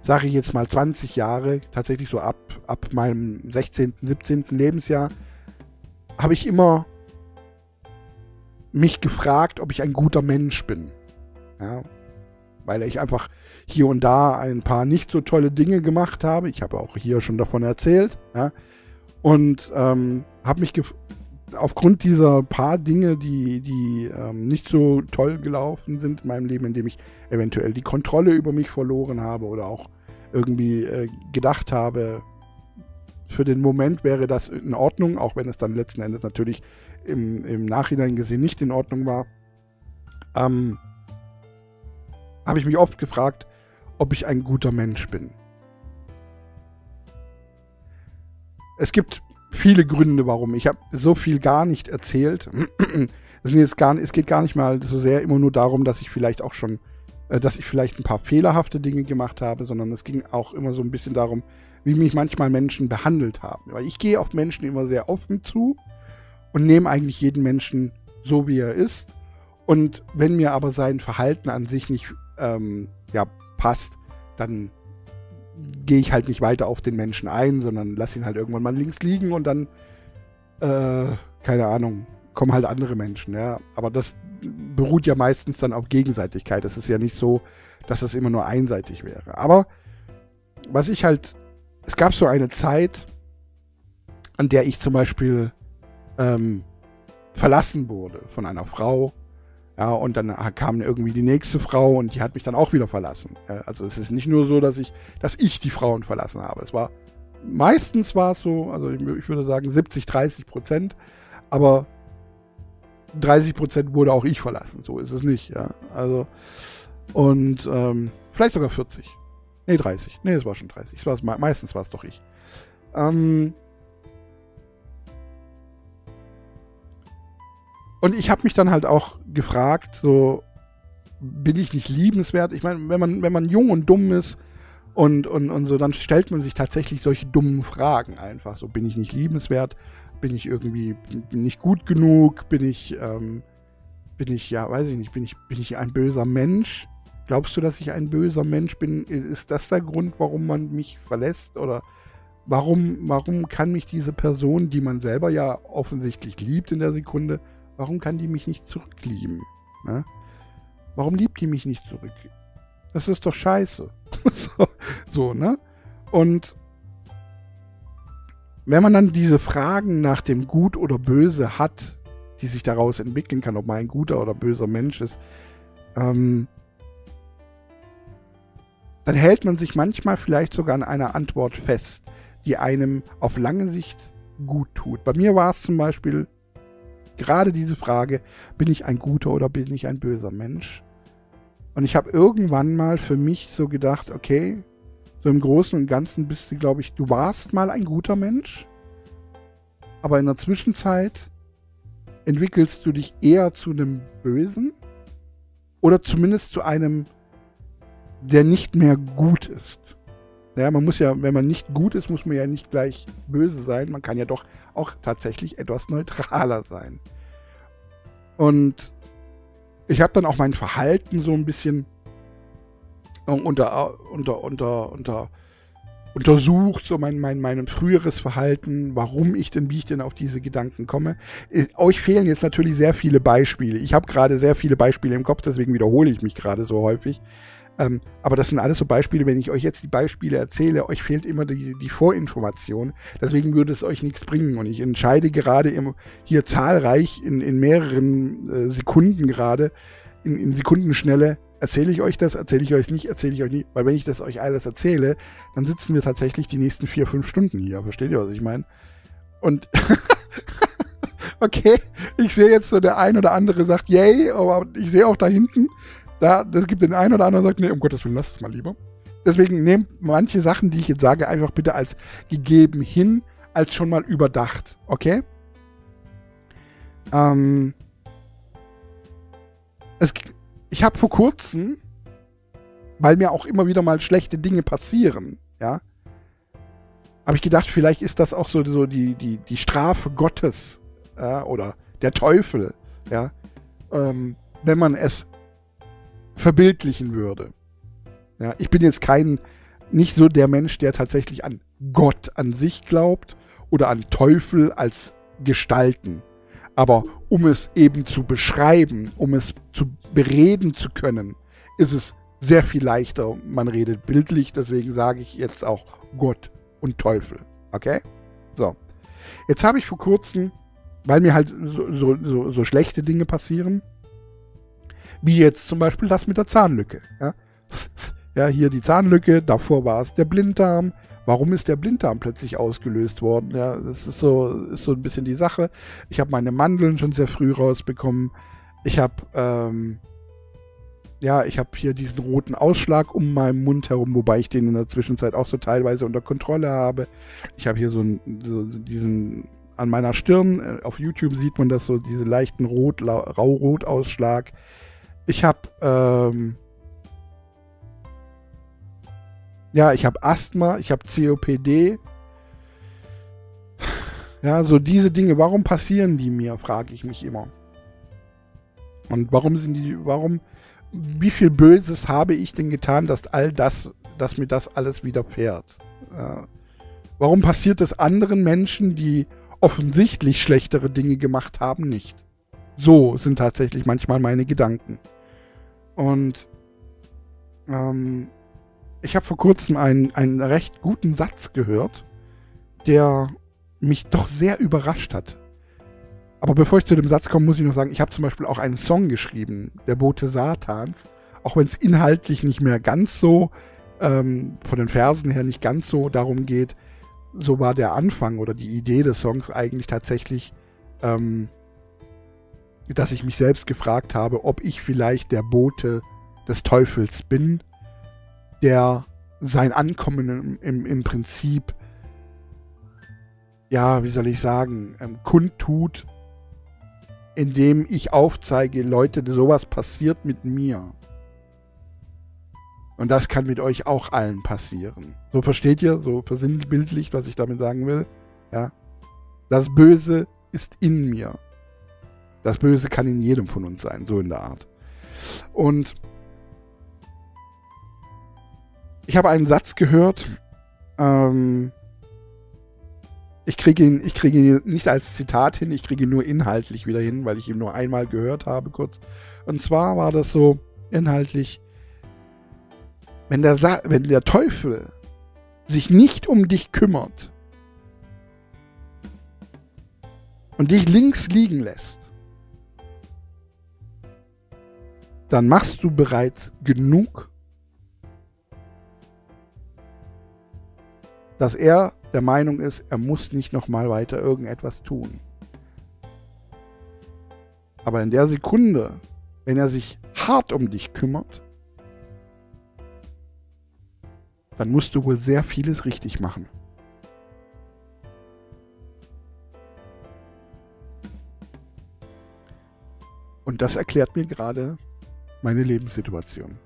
sage ich jetzt mal 20 Jahre, tatsächlich so ab, ab meinem 16., 17. Lebensjahr, habe ich immer mich gefragt, ob ich ein guter Mensch bin. Ja, weil ich einfach hier und da ein paar nicht so tolle Dinge gemacht habe. Ich habe auch hier schon davon erzählt. Ja? Und ähm, habe mich aufgrund dieser paar Dinge, die, die ähm, nicht so toll gelaufen sind in meinem Leben, indem ich eventuell die Kontrolle über mich verloren habe oder auch irgendwie äh, gedacht habe, für den Moment wäre das in Ordnung, auch wenn es dann letzten Endes natürlich im, im Nachhinein gesehen nicht in Ordnung war, ähm, habe ich mich oft gefragt, ob ich ein guter Mensch bin. Es gibt viele Gründe, warum. Ich habe so viel gar nicht erzählt. Es, geht gar nicht mal so sehr immer nur darum, dass ich vielleicht auch schon, äh, dass ich vielleicht ein paar fehlerhafte Dinge gemacht habe, sondern es ging auch immer so ein bisschen darum, wie mich manchmal Menschen behandelt haben. Weil ich gehe auf Menschen immer sehr offen zu und nehme eigentlich jeden Menschen so, wie er ist. Und wenn mir aber sein Verhalten an sich nicht ähm, ja, passt, dann gehe ich halt nicht weiter auf den Menschen ein, sondern lasse ihn halt irgendwann mal links liegen und dann, äh, keine Ahnung, kommen halt andere Menschen, ja. Aber das beruht ja meistens dann auf Gegenseitigkeit. Es ist ja nicht so, dass das immer nur einseitig wäre. Aber was ich halt, es gab so eine Zeit, an der ich zum Beispiel ähm, verlassen wurde von einer Frau, ja, und dann kam irgendwie die nächste Frau und die hat mich dann auch wieder verlassen. Also es ist nicht nur so, dass ich, dass ich die Frauen verlassen habe. Es war meistens war es so, also ich, ich würde sagen 70, 30 Prozent, aber 30 Prozent wurde auch ich verlassen. So ist es nicht. Ja, also und ähm, vielleicht sogar 40. Nee, 30. Nee, es war schon 30. Es war, meistens war es doch ich. Ähm, Und ich habe mich dann halt auch gefragt, so, bin ich nicht liebenswert? Ich meine, wenn man, wenn man jung und dumm ist und, und, und so, dann stellt man sich tatsächlich solche dummen Fragen einfach. So, bin ich nicht liebenswert? Bin ich irgendwie nicht gut genug? Bin ich, ähm, bin ich, ja, weiß ich nicht, bin ich, bin ich ein böser Mensch? Glaubst du, dass ich ein böser Mensch bin? Ist das der Grund, warum man mich verlässt? Oder warum, warum kann mich diese Person, die man selber ja offensichtlich liebt in der Sekunde, Warum kann die mich nicht zurücklieben? Ne? Warum liebt die mich nicht zurück? Das ist doch scheiße. so, so, ne? Und wenn man dann diese Fragen nach dem Gut oder Böse hat, die sich daraus entwickeln kann, ob man ein guter oder böser Mensch ist, ähm, dann hält man sich manchmal vielleicht sogar an einer Antwort fest, die einem auf lange Sicht gut tut. Bei mir war es zum Beispiel gerade diese Frage, bin ich ein guter oder bin ich ein böser Mensch? Und ich habe irgendwann mal für mich so gedacht, okay, so im Großen und Ganzen bist du, glaube ich, du warst mal ein guter Mensch, aber in der Zwischenzeit entwickelst du dich eher zu einem Bösen oder zumindest zu einem, der nicht mehr gut ist. Ja, man muss ja, wenn man nicht gut ist, muss man ja nicht gleich böse sein. Man kann ja doch auch tatsächlich etwas neutraler sein. Und ich habe dann auch mein Verhalten so ein bisschen unter, unter, unter, unter, untersucht, so mein, mein, mein früheres Verhalten, warum ich denn, wie ich denn auf diese Gedanken komme. Äh, euch fehlen jetzt natürlich sehr viele Beispiele. Ich habe gerade sehr viele Beispiele im Kopf, deswegen wiederhole ich mich gerade so häufig. Ähm, aber das sind alles so Beispiele, wenn ich euch jetzt die Beispiele erzähle, euch fehlt immer die, die Vorinformation. Deswegen würde es euch nichts bringen. Und ich entscheide gerade im, hier zahlreich in, in mehreren äh, Sekunden gerade, in, in Sekundenschnelle, erzähle ich euch das, erzähle ich euch nicht, erzähle ich euch nicht. Weil wenn ich das euch alles erzähle, dann sitzen wir tatsächlich die nächsten vier, fünf Stunden hier. Versteht ihr, was ich meine? Und okay, ich sehe jetzt so, der ein oder andere sagt, yay, aber ich sehe auch da hinten, da, das gibt den einen oder anderen, der sagt, nee, um Gottes Willen, lass es mal lieber. Deswegen nehmt manche Sachen, die ich jetzt sage, einfach bitte als gegeben hin, als schon mal überdacht. Okay? Ähm, es, ich habe vor kurzem, weil mir auch immer wieder mal schlechte Dinge passieren, ja, habe ich gedacht, vielleicht ist das auch so, so die, die, die Strafe Gottes ja, oder der Teufel, ja, ähm, wenn man es verbildlichen würde. Ja, ich bin jetzt kein, nicht so der Mensch, der tatsächlich an Gott an sich glaubt oder an Teufel als Gestalten. Aber um es eben zu beschreiben, um es zu bereden zu können, ist es sehr viel leichter. Man redet bildlich, deswegen sage ich jetzt auch Gott und Teufel. Okay? So. Jetzt habe ich vor kurzem weil mir halt so, so, so, so, schlechte Dinge passieren. Wie jetzt zum Beispiel das mit der Zahnlücke. Ja, ja hier die Zahnlücke, davor war es der Blinddarm. Warum ist der Blinddarm plötzlich ausgelöst worden? Ja, das ist so, ist so ein bisschen die Sache. Ich habe meine Mandeln schon sehr früh rausbekommen. Ich habe ähm, ja, ich habe hier diesen roten Ausschlag um meinen Mund herum, wobei ich den in der Zwischenzeit auch so teilweise unter Kontrolle habe. Ich habe hier so, einen, so diesen an meiner Stirn, äh, auf YouTube sieht man das so, diese leichten Rot, Raurotausschlag. Ich habe, ähm, ja, ich habe Asthma, ich habe COPD. Ja, so diese Dinge, warum passieren die mir, frage ich mich immer. Und warum sind die, warum wie viel Böses habe ich denn getan, dass all das, dass mir das alles widerfährt? Äh, warum passiert es anderen Menschen, die offensichtlich schlechtere Dinge gemacht haben, nicht? So sind tatsächlich manchmal meine Gedanken. Und ähm, ich habe vor kurzem einen, einen recht guten Satz gehört, der mich doch sehr überrascht hat. Aber bevor ich zu dem Satz komme, muss ich noch sagen, ich habe zum Beispiel auch einen Song geschrieben, Der Bote Satans. Auch wenn es inhaltlich nicht mehr ganz so, ähm, von den Versen her nicht ganz so darum geht, so war der Anfang oder die Idee des Songs eigentlich tatsächlich, ähm, dass ich mich selbst gefragt habe, ob ich vielleicht der Bote des Teufels bin, der sein Ankommen im, im, Prinzip, ja, wie soll ich sagen, ähm, kundtut indem ich aufzeige, Leute, sowas passiert mit mir. Und das kann mit euch auch allen passieren. So versteht ihr, so versinnbildlich, was ich damit sagen will? Ja. Das Böse ist in mir. Das Böse kann in jedem von uns sein, so in der Art. Und ich habe einen Satz gehört, ähm, ich kriege ihn, ich ihn nicht als Zitat hin, ich kriege ihn nur inhaltlich wieder hin, weil ich ihn nur einmal gehört habe, kurz. Und zwar war das so inhaltlich, wenn der, Sa wenn der Teufel sich nicht um dich kümmert und dich links liegen lässt, dann machst du bereits genug, dass er der Meinung ist, er muss nicht nochmal weiter irgendetwas tun. Aber in der Sekunde, wenn er sich hart um dich kümmert, dann musst du wohl sehr vieles richtig machen. Und das erklärt mir gerade meine Lebenssituation.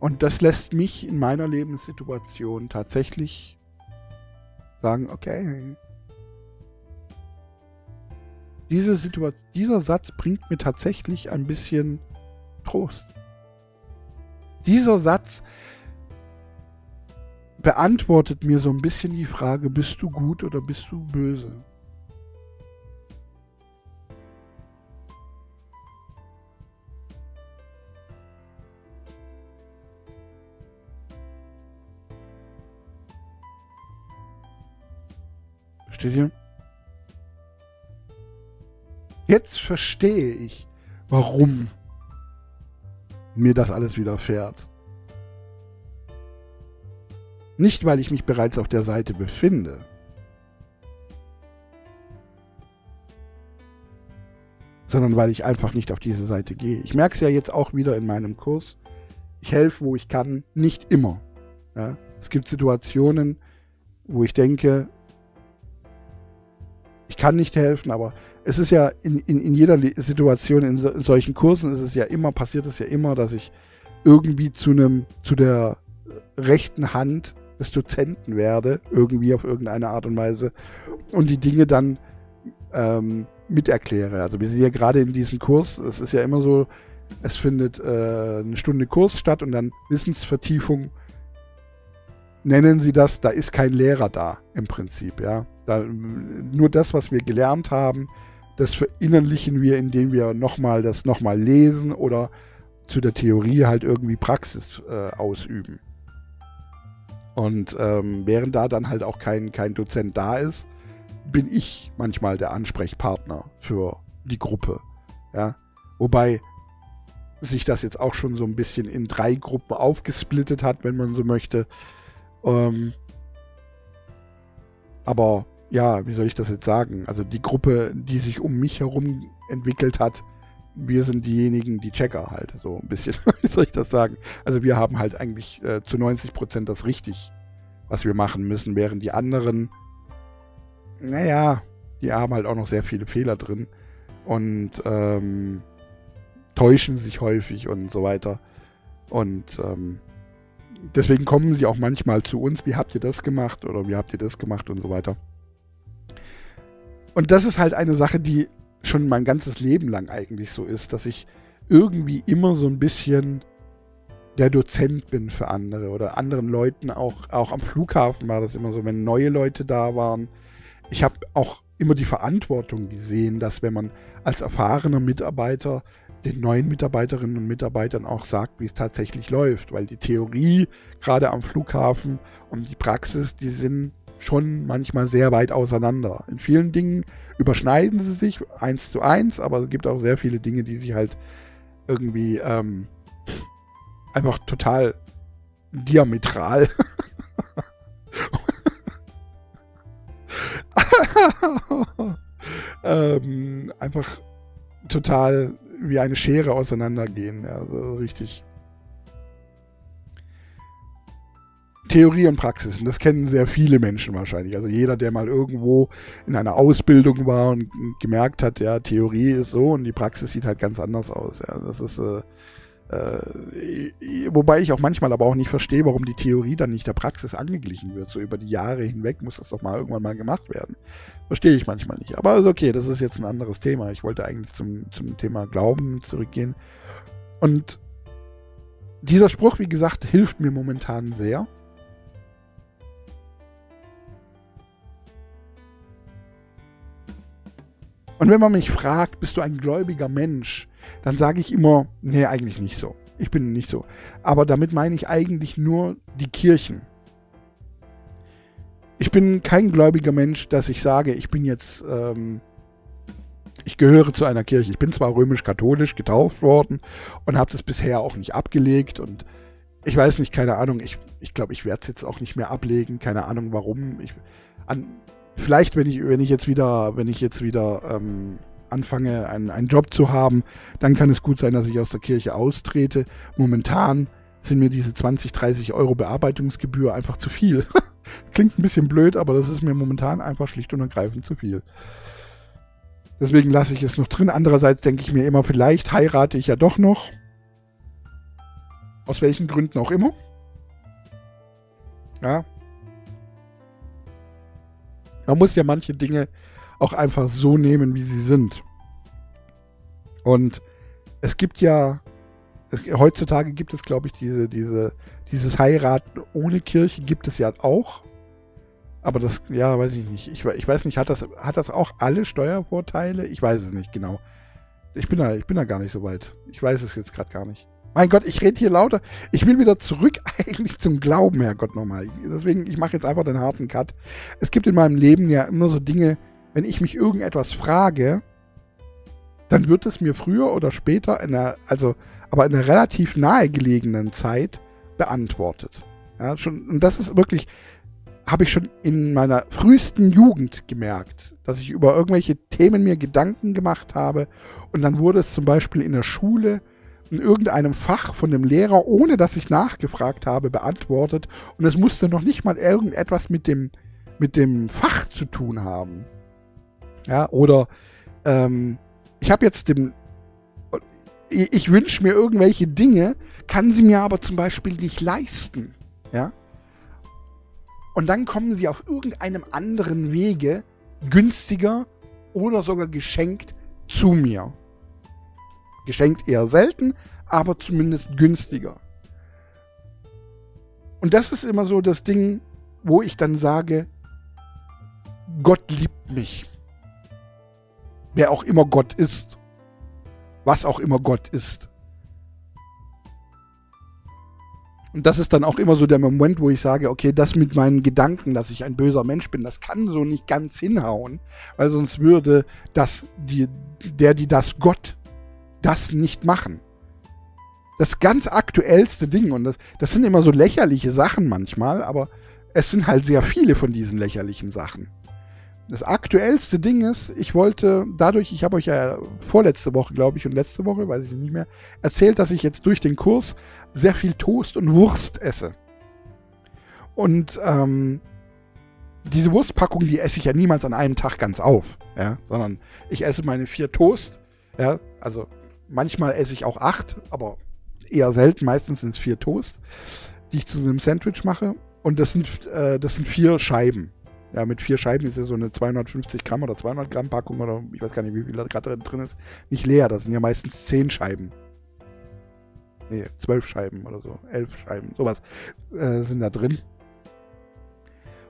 Und das lässt mich in meiner Lebenssituation tatsächlich sagen, okay, diese Situation, dieser Satz bringt mir tatsächlich ein bisschen Trost. Dieser Satz beantwortet mir so ein bisschen die Frage, bist du gut oder bist du böse? Versteht ihr? Jetzt verstehe ich, warum mir das alles widerfährt. Nicht, weil ich mich bereits auf der Seite befinde. Sondern weil ich einfach nicht auf diese Seite gehe. Ich merke es ja jetzt auch wieder in meinem Kurs. Ich helfe, wo ich kann, nicht immer. Ja? Es gibt Situationen, wo ich denke, ich kann nicht helfen, aber es ist ja in, in, in jeder Situation, in, so, in, solchen Kursen ist es ja immer, passiert es ja immer, dass ich irgendwie zu einem, zu der rechten Hand des Dozenten werde, irgendwie auf irgendeine Art und Weise, und die Dinge dann ähm, miterkläre. Also wir sind ja gerade in diesem Kurs, es ist ja immer so, es findet äh, eine Stunde Kurs statt und dann Wissensvertiefung nennen sie das, da ist kein Lehrer da im Prinzip, ja. Da, nur das, was wir gelernt haben, das verinnerlichen wir, indem wir nochmal das nochmal lesen oder zu der Theorie halt irgendwie Praxis äh, ausüben. Und ähm, während da dann halt auch kein, kein Dozent da ist, bin ich manchmal der Ansprechpartner für die Gruppe. Ja, wobei sich das jetzt auch schon so ein bisschen in drei Gruppen aufgesplittet hat, wenn man so möchte. Ähm, aber ja, wie soll ich das jetzt sagen? Also die Gruppe, die sich um mich herum entwickelt hat, wir sind diejenigen, die Checker halt, so ein bisschen, wie soll ich das sagen? Also wir haben halt eigentlich äh, zu 90 Prozent das richtig, was wir machen müssen, während die anderen, naja, die haben halt auch noch sehr viele Fehler drin und ähm, täuschen sich häufig und so weiter. Und ähm, deswegen kommen sie auch manchmal zu uns, wie habt ihr das gemacht oder wie habt ihr das gemacht und so weiter. Und das ist halt eine Sache, die schon mein ganzes Leben lang eigentlich so ist, dass ich irgendwie immer so ein bisschen der Dozent bin für andere oder anderen Leuten, auch, auch am Flughafen war das immer so, wenn neue Leute da waren. Ich habe auch immer die Verantwortung gesehen, dass wenn man als erfahrener Mitarbeiter den neuen Mitarbeiterinnen und Mitarbeitern auch sagt, wie es tatsächlich läuft, weil die Theorie gerade am Flughafen und die Praxis, die sind schon manchmal sehr weit auseinander. In vielen Dingen überschneiden sie sich eins zu eins, aber es gibt auch sehr viele Dinge, die sich halt irgendwie ähm, einfach total diametral ähm, einfach total wie eine Schere auseinandergehen. Ja, so richtig. Theorie und Praxis. Und das kennen sehr viele Menschen wahrscheinlich. Also jeder, der mal irgendwo in einer Ausbildung war und gemerkt hat, ja, Theorie ist so und die Praxis sieht halt ganz anders aus. Ja, das ist, äh, äh, wobei ich auch manchmal aber auch nicht verstehe, warum die Theorie dann nicht der Praxis angeglichen wird. So über die Jahre hinweg muss das doch mal irgendwann mal gemacht werden. Verstehe ich manchmal nicht. Aber ist okay, das ist jetzt ein anderes Thema. Ich wollte eigentlich zum, zum Thema Glauben zurückgehen. Und dieser Spruch, wie gesagt, hilft mir momentan sehr. Und wenn man mich fragt, bist du ein gläubiger Mensch, dann sage ich immer, nee, eigentlich nicht so. Ich bin nicht so. Aber damit meine ich eigentlich nur die Kirchen. Ich bin kein gläubiger Mensch, dass ich sage, ich bin jetzt, ähm, ich gehöre zu einer Kirche. Ich bin zwar römisch-katholisch getauft worden und habe das bisher auch nicht abgelegt und ich weiß nicht, keine Ahnung, ich, ich glaube, ich werde es jetzt auch nicht mehr ablegen, keine Ahnung warum. Ich, an, vielleicht, wenn ich, wenn ich jetzt wieder, wenn ich jetzt wieder ähm, anfange, einen, einen Job zu haben, dann kann es gut sein, dass ich aus der Kirche austrete. Momentan sind mir diese 20, 30 Euro Bearbeitungsgebühr einfach zu viel. Klingt ein bisschen blöd, aber das ist mir momentan einfach schlicht und ergreifend zu viel. Deswegen lasse ich es noch drin. Andererseits denke ich mir immer, vielleicht heirate ich ja doch noch. Aus welchen Gründen auch immer. Ja, man muss ja manche Dinge auch einfach so nehmen, wie sie sind. Und es gibt ja, es, heutzutage gibt es, glaube ich, diese, diese, dieses Heiraten ohne Kirche gibt es ja auch. Aber das, ja, weiß ich nicht. Ich, ich weiß nicht, hat das, hat das auch alle Steuervorteile? Ich weiß es nicht genau. Ich bin da, ich bin da gar nicht so weit. Ich weiß es jetzt gerade gar nicht. Mein Gott, ich rede hier lauter. Ich will wieder zurück eigentlich zum Glauben, Herrgott nochmal. Deswegen, ich mache jetzt einfach den harten Cut. Es gibt in meinem Leben ja immer so Dinge, wenn ich mich irgendetwas frage, dann wird es mir früher oder später, in einer, also aber in einer relativ nahegelegenen Zeit beantwortet. Ja, schon, und das ist wirklich, habe ich schon in meiner frühesten Jugend gemerkt, dass ich über irgendwelche Themen mir Gedanken gemacht habe und dann wurde es zum Beispiel in der Schule in irgendeinem Fach von dem Lehrer, ohne dass ich nachgefragt habe, beantwortet. Und es musste noch nicht mal irgendetwas mit dem, mit dem Fach zu tun haben. Ja, oder ähm, ich habe jetzt dem, ich, ich wünsche mir irgendwelche Dinge, kann sie mir aber zum Beispiel nicht leisten. Ja. Und dann kommen sie auf irgendeinem anderen Wege günstiger oder sogar geschenkt zu mir. Geschenkt eher selten, aber zumindest günstiger. Und das ist immer so das Ding, wo ich dann sage, Gott liebt mich. Wer auch immer Gott ist. Was auch immer Gott ist. Und das ist dann auch immer so der Moment, wo ich sage, okay, das mit meinen Gedanken, dass ich ein böser Mensch bin, das kann so nicht ganz hinhauen, weil sonst würde das, die, der, die das Gott, das nicht machen. Das ganz aktuellste Ding, und das, das sind immer so lächerliche Sachen manchmal, aber es sind halt sehr viele von diesen lächerlichen Sachen. Das aktuellste Ding ist, ich wollte dadurch, ich habe euch ja vorletzte Woche, glaube ich, und letzte Woche, weiß ich nicht mehr, erzählt, dass ich jetzt durch den Kurs sehr viel Toast und Wurst esse. Und ähm, diese Wurstpackung, die esse ich ja niemals an einem Tag ganz auf, ja, sondern ich esse meine vier Toast, ja, also manchmal esse ich auch acht, aber eher selten, meistens sind es vier Toast, die ich zu einem Sandwich mache. Und das sind, äh, das sind vier Scheiben. Ja, mit vier Scheiben ist ja so eine 250 Gramm oder 200 Gramm Packung oder ich weiß gar nicht, wie viel da gerade drin ist. Nicht leer, das sind ja meistens zehn Scheiben. Nee, zwölf Scheiben oder so. Elf Scheiben, sowas äh, sind da drin.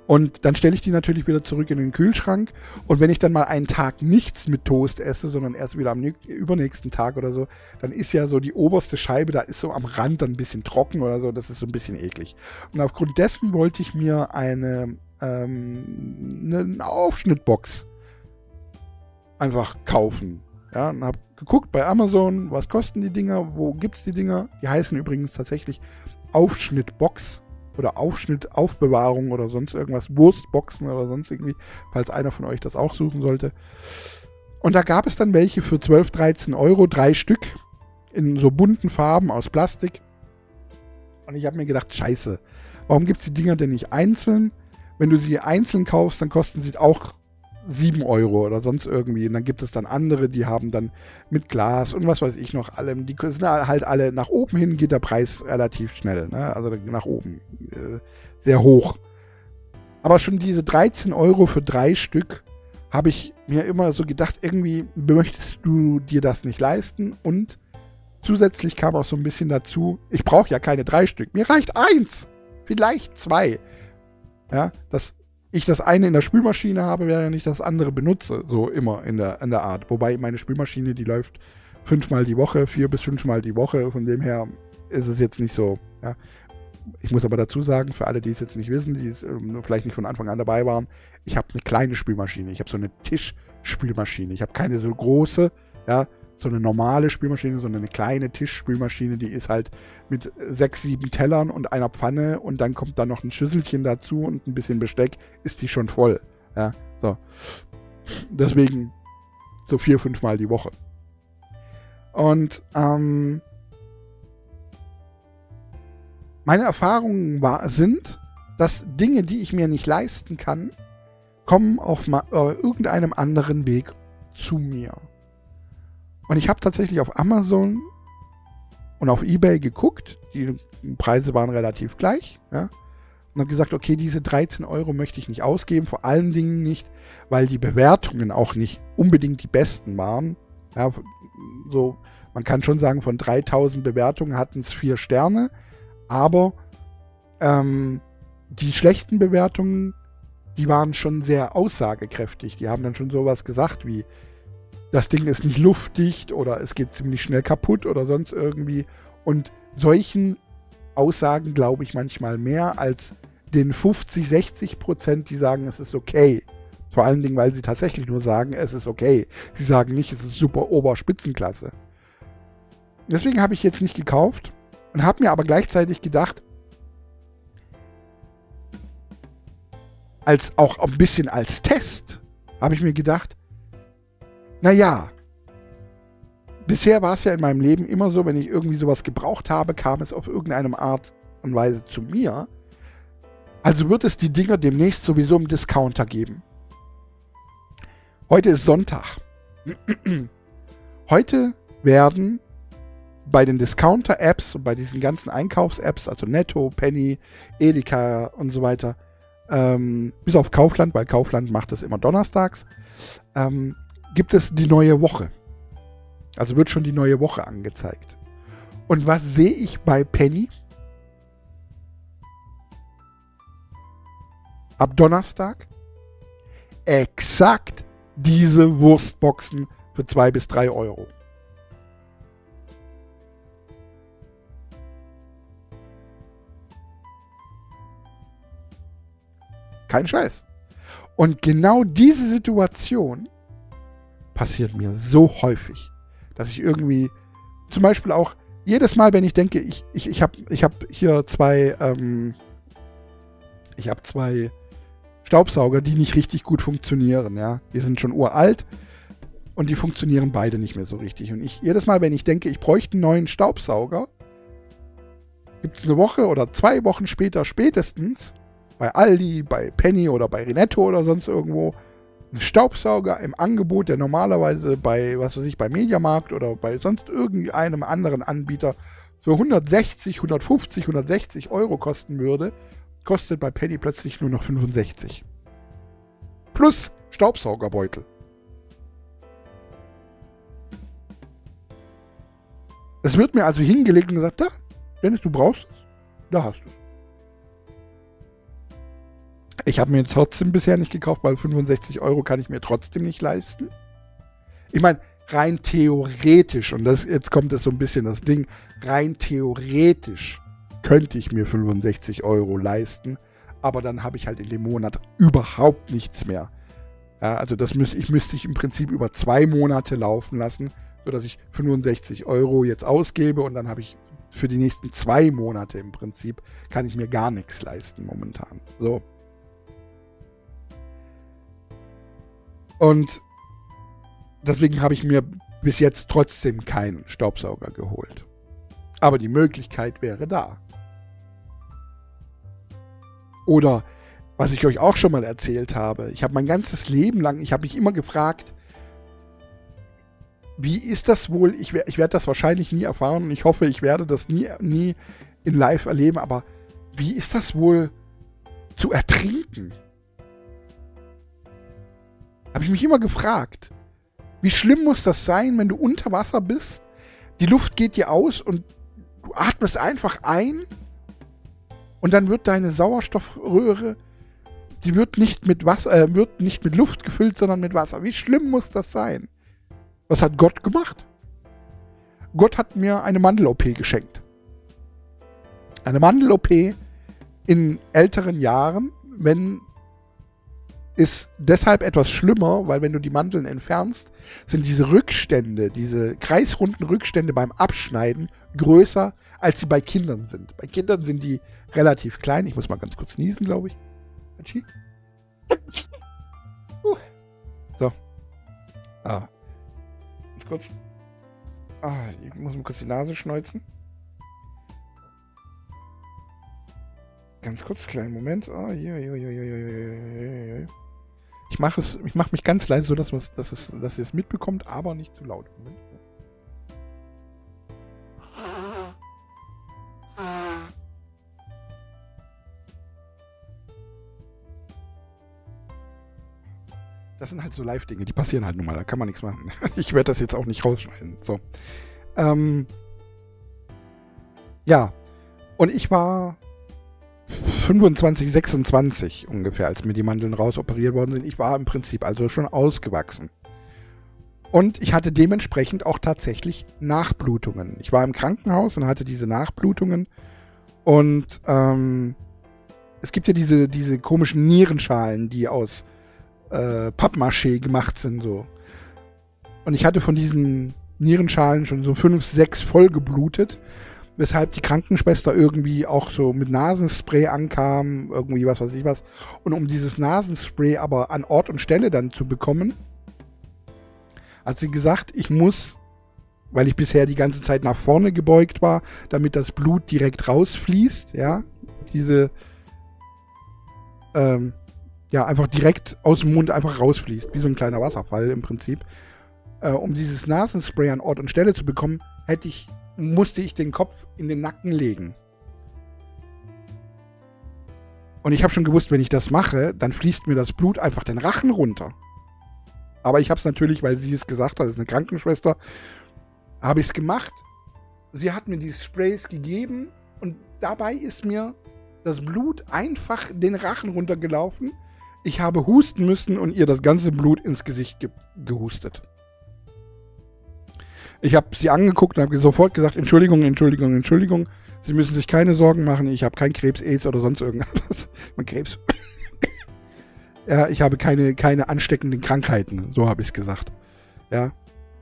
Und dann stelle ich die natürlich wieder zurück in den Kühlschrank. Und wenn ich dann mal einen Tag nichts mit Toast esse, sondern erst wieder am übernächsten Tag oder so, dann ist ja so die oberste Scheibe, da ist so am Rand dann ein bisschen trocken oder so. Das ist so ein bisschen eklig. Und aufgrund dessen wollte ich mir eine, ähm, eine Aufschnittbox einfach kaufen. Ja, und habe geguckt bei Amazon, was kosten die Dinger, wo gibt's die Dinger. Die heißen übrigens tatsächlich Aufschnittbox oder Aufschnitt, Aufbewahrung oder sonst irgendwas, Wurstboxen oder sonst irgendwie, falls einer von euch das auch suchen sollte. Und da gab es dann welche für 12, 13 Euro, drei Stück in so bunten Farben aus Plastik. Und ich habe mir gedacht, scheiße, warum gibt es die Dinger denn nicht einzeln? Wenn du sie einzeln kaufst, dann kosten sie auch 7 Euro oder sonst irgendwie. Und dann gibt es dann andere, die haben dann mit Glas und was weiß ich noch allem. Die sind halt alle nach oben hin, geht der Preis relativ schnell. Ne? Also nach oben. Äh, sehr hoch. Aber schon diese 13 Euro für drei Stück habe ich mir immer so gedacht, irgendwie möchtest du dir das nicht leisten. Und zusätzlich kam auch so ein bisschen dazu, ich brauche ja keine drei Stück. Mir reicht eins. Vielleicht zwei. Ja, das ich das eine in der Spülmaschine habe, wäre ja nicht das andere benutze, so immer in der, in der Art. Wobei meine Spülmaschine, die läuft fünfmal die Woche, vier bis fünfmal die Woche, von dem her ist es jetzt nicht so, ja. Ich muss aber dazu sagen, für alle, die es jetzt nicht wissen, die es, ähm, vielleicht nicht von Anfang an dabei waren, ich habe eine kleine Spülmaschine. Ich habe so eine Tischspülmaschine. Ich habe keine so große, ja, so eine normale Spülmaschine, sondern eine kleine Tischspülmaschine, die ist halt mit sechs, sieben Tellern und einer Pfanne und dann kommt da noch ein Schüsselchen dazu und ein bisschen Besteck, ist die schon voll. Ja, so. Deswegen so vier, fünf Mal die Woche. Und ähm, meine Erfahrungen war, sind, dass Dinge, die ich mir nicht leisten kann, kommen auf äh, irgendeinem anderen Weg zu mir. Und ich habe tatsächlich auf Amazon und auf eBay geguckt. Die Preise waren relativ gleich. Ja, und habe gesagt, okay, diese 13 Euro möchte ich nicht ausgeben. Vor allen Dingen nicht, weil die Bewertungen auch nicht unbedingt die besten waren. Ja, so, man kann schon sagen, von 3000 Bewertungen hatten es vier Sterne. Aber ähm, die schlechten Bewertungen, die waren schon sehr aussagekräftig. Die haben dann schon sowas gesagt wie, das Ding ist nicht luftdicht oder es geht ziemlich schnell kaputt oder sonst irgendwie. Und solchen Aussagen glaube ich manchmal mehr als den 50, 60 Prozent, die sagen, es ist okay. Vor allen Dingen, weil sie tatsächlich nur sagen, es ist okay. Sie sagen nicht, es ist super Oberspitzenklasse. Deswegen habe ich jetzt nicht gekauft und habe mir aber gleichzeitig gedacht, als auch ein bisschen als Test, habe ich mir gedacht, naja, bisher war es ja in meinem Leben immer so, wenn ich irgendwie sowas gebraucht habe, kam es auf irgendeine Art und Weise zu mir. Also wird es die Dinger demnächst sowieso im Discounter geben. Heute ist Sonntag. Heute werden bei den Discounter-Apps und bei diesen ganzen Einkaufs-Apps, also Netto, Penny, Edeka und so weiter, ähm, bis auf Kaufland, weil Kaufland macht das immer donnerstags, ähm, gibt es die neue Woche. Also wird schon die neue Woche angezeigt. Und was sehe ich bei Penny? Ab Donnerstag? Exakt diese Wurstboxen für zwei bis drei Euro. Kein Scheiß. Und genau diese Situation passiert mir so häufig, dass ich irgendwie zum Beispiel auch jedes Mal, wenn ich denke, ich, ich, ich habe ich hab hier zwei, ähm, ich habe zwei Staubsauger, die nicht richtig gut funktionieren, ja. Die sind schon uralt und die funktionieren beide nicht mehr so richtig. Und ich, jedes Mal, wenn ich denke, ich bräuchte einen neuen Staubsauger, gibt es eine Woche oder zwei Wochen später spätestens bei Aldi, bei Penny oder bei Renetto oder sonst irgendwo einen Staubsauger im Angebot, der normalerweise bei, was weiß ich, bei Mediamarkt oder bei sonst irgendeinem anderen Anbieter so 160, 150, 160 Euro kosten würde, kostet bei Penny plötzlich nur noch 65. Plus Staubsaugerbeutel. Es wird mir also hingelegt und gesagt, da, Dennis, du brauchst es, da hast du es. Ich habe mir trotzdem bisher nicht gekauft, weil 65 Euro kann ich mir trotzdem nicht leisten. Ich meine, rein theoretisch, und das, jetzt kommt das so ein bisschen das Ding, rein theoretisch könnte ich mir 65 Euro leisten, aber dann habe ich halt in dem Monat überhaupt nichts mehr. Ja, also das müß, ich müsste ich im Prinzip über zwei Monate laufen lassen, sodass ich 65 Euro jetzt ausgebe und dann habe ich für die nächsten zwei Monate im Prinzip, kann ich mir gar nichts leisten momentan. So. Und deswegen habe ich mir bis jetzt trotzdem keinen Staubsauger geholt. Aber die Möglichkeit wäre da. Oder was ich euch auch schon mal erzählt habe, ich habe mein ganzes Leben lang, ich habe mich immer gefragt, wie ist das wohl? Ich, ich werde das wahrscheinlich nie erfahren und ich hoffe, ich werde das nie, nie in Live erleben, aber wie ist das wohl zu ertrinken? Habe ich mich immer gefragt. Wie schlimm muss das sein, wenn du unter Wasser bist? Die Luft geht dir aus und du atmest einfach ein und dann wird deine Sauerstoffröhre, die wird nicht mit Wasser, äh, wird nicht mit Luft gefüllt, sondern mit Wasser. Wie schlimm muss das sein? Was hat Gott gemacht? Gott hat mir eine Mandel-OP geschenkt. Eine Mandel-OP in älteren Jahren, wenn ist deshalb etwas schlimmer, weil wenn du die Mandeln entfernst, sind diese Rückstände, diese kreisrunden Rückstände beim Abschneiden größer, als sie bei Kindern sind. Bei Kindern sind die relativ klein. Ich muss mal ganz kurz niesen, glaube ich. Uh. So. Ah. Ganz kurz. Ah, ich muss mal kurz die Nase schneuzen. Ganz kurz, kleinen Moment. Ah, hier, hier, hier, hier, hier, hier, hier. Ich mache es, ich mache mich ganz leise, so dass, dass, es, dass ihr es mitbekommt, aber nicht zu laut. Moment. Das sind halt so Live-Dinge, die passieren halt nun mal, da kann man nichts machen. Ich werde das jetzt auch nicht rausschneiden. So. Ähm, ja. Und ich war 25, 26 ungefähr, als mir die Mandeln rausoperiert worden sind. Ich war im Prinzip also schon ausgewachsen. Und ich hatte dementsprechend auch tatsächlich Nachblutungen. Ich war im Krankenhaus und hatte diese Nachblutungen. Und ähm, es gibt ja diese, diese komischen Nierenschalen, die aus äh, Pappmaché gemacht sind. so. Und ich hatte von diesen Nierenschalen schon so fünf, sechs voll geblutet weshalb die Krankenschwester irgendwie auch so mit Nasenspray ankam, irgendwie was weiß ich was. Und um dieses Nasenspray aber an Ort und Stelle dann zu bekommen, hat sie gesagt, ich muss, weil ich bisher die ganze Zeit nach vorne gebeugt war, damit das Blut direkt rausfließt, ja, diese, ähm, ja, einfach direkt aus dem Mund einfach rausfließt, wie so ein kleiner Wasserfall im Prinzip. Äh, um dieses Nasenspray an Ort und Stelle zu bekommen, hätte ich musste ich den Kopf in den Nacken legen. Und ich habe schon gewusst, wenn ich das mache, dann fließt mir das Blut einfach den Rachen runter. Aber ich habe es natürlich, weil sie es gesagt hat, ist eine Krankenschwester, habe ich es gemacht. Sie hat mir die Sprays gegeben und dabei ist mir das Blut einfach den Rachen runtergelaufen. Ich habe husten müssen und ihr das ganze Blut ins Gesicht ge gehustet. Ich habe sie angeguckt und habe sofort gesagt, Entschuldigung, Entschuldigung, Entschuldigung. Sie müssen sich keine Sorgen machen. Ich habe kein Krebs, AIDS oder sonst irgendwas. Mein Krebs. Ja, ich habe keine, keine ansteckenden Krankheiten, so habe ich es gesagt. Ja.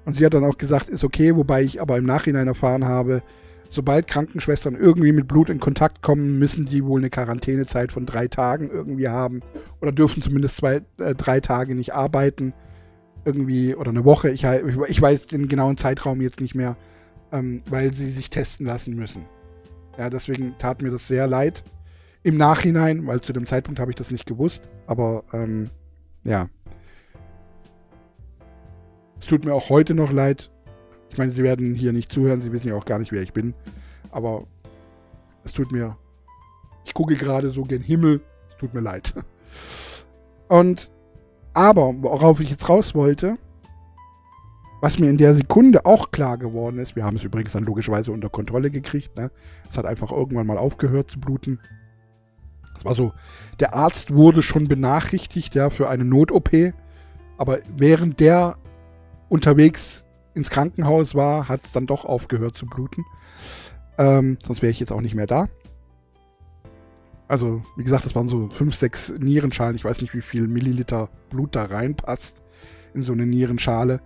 Und sie hat dann auch gesagt, ist okay, wobei ich aber im Nachhinein erfahren habe, sobald Krankenschwestern irgendwie mit Blut in Kontakt kommen, müssen die wohl eine Quarantänezeit von drei Tagen irgendwie haben. Oder dürfen zumindest zwei, äh, drei Tage nicht arbeiten. Irgendwie, oder eine Woche. Ich, ich weiß den genauen Zeitraum jetzt nicht mehr, ähm, weil sie sich testen lassen müssen. Ja, deswegen tat mir das sehr leid. Im Nachhinein, weil zu dem Zeitpunkt habe ich das nicht gewusst. Aber ähm, ja. Es tut mir auch heute noch leid, ich meine, Sie werden hier nicht zuhören, Sie wissen ja auch gar nicht, wer ich bin. Aber es tut mir. Ich gucke gerade so gen Himmel. Es tut mir leid. Und aber, worauf ich jetzt raus wollte, was mir in der Sekunde auch klar geworden ist, wir haben es übrigens dann logischerweise unter Kontrolle gekriegt, ne? Es hat einfach irgendwann mal aufgehört zu bluten. Es war so, der Arzt wurde schon benachrichtigt, ja, für eine Not-OP. Aber während der unterwegs ins Krankenhaus war, hat es dann doch aufgehört zu bluten. Ähm, sonst wäre ich jetzt auch nicht mehr da. Also, wie gesagt, das waren so 5, 6 Nierenschalen. Ich weiß nicht, wie viel Milliliter Blut da reinpasst in so eine Nierenschale.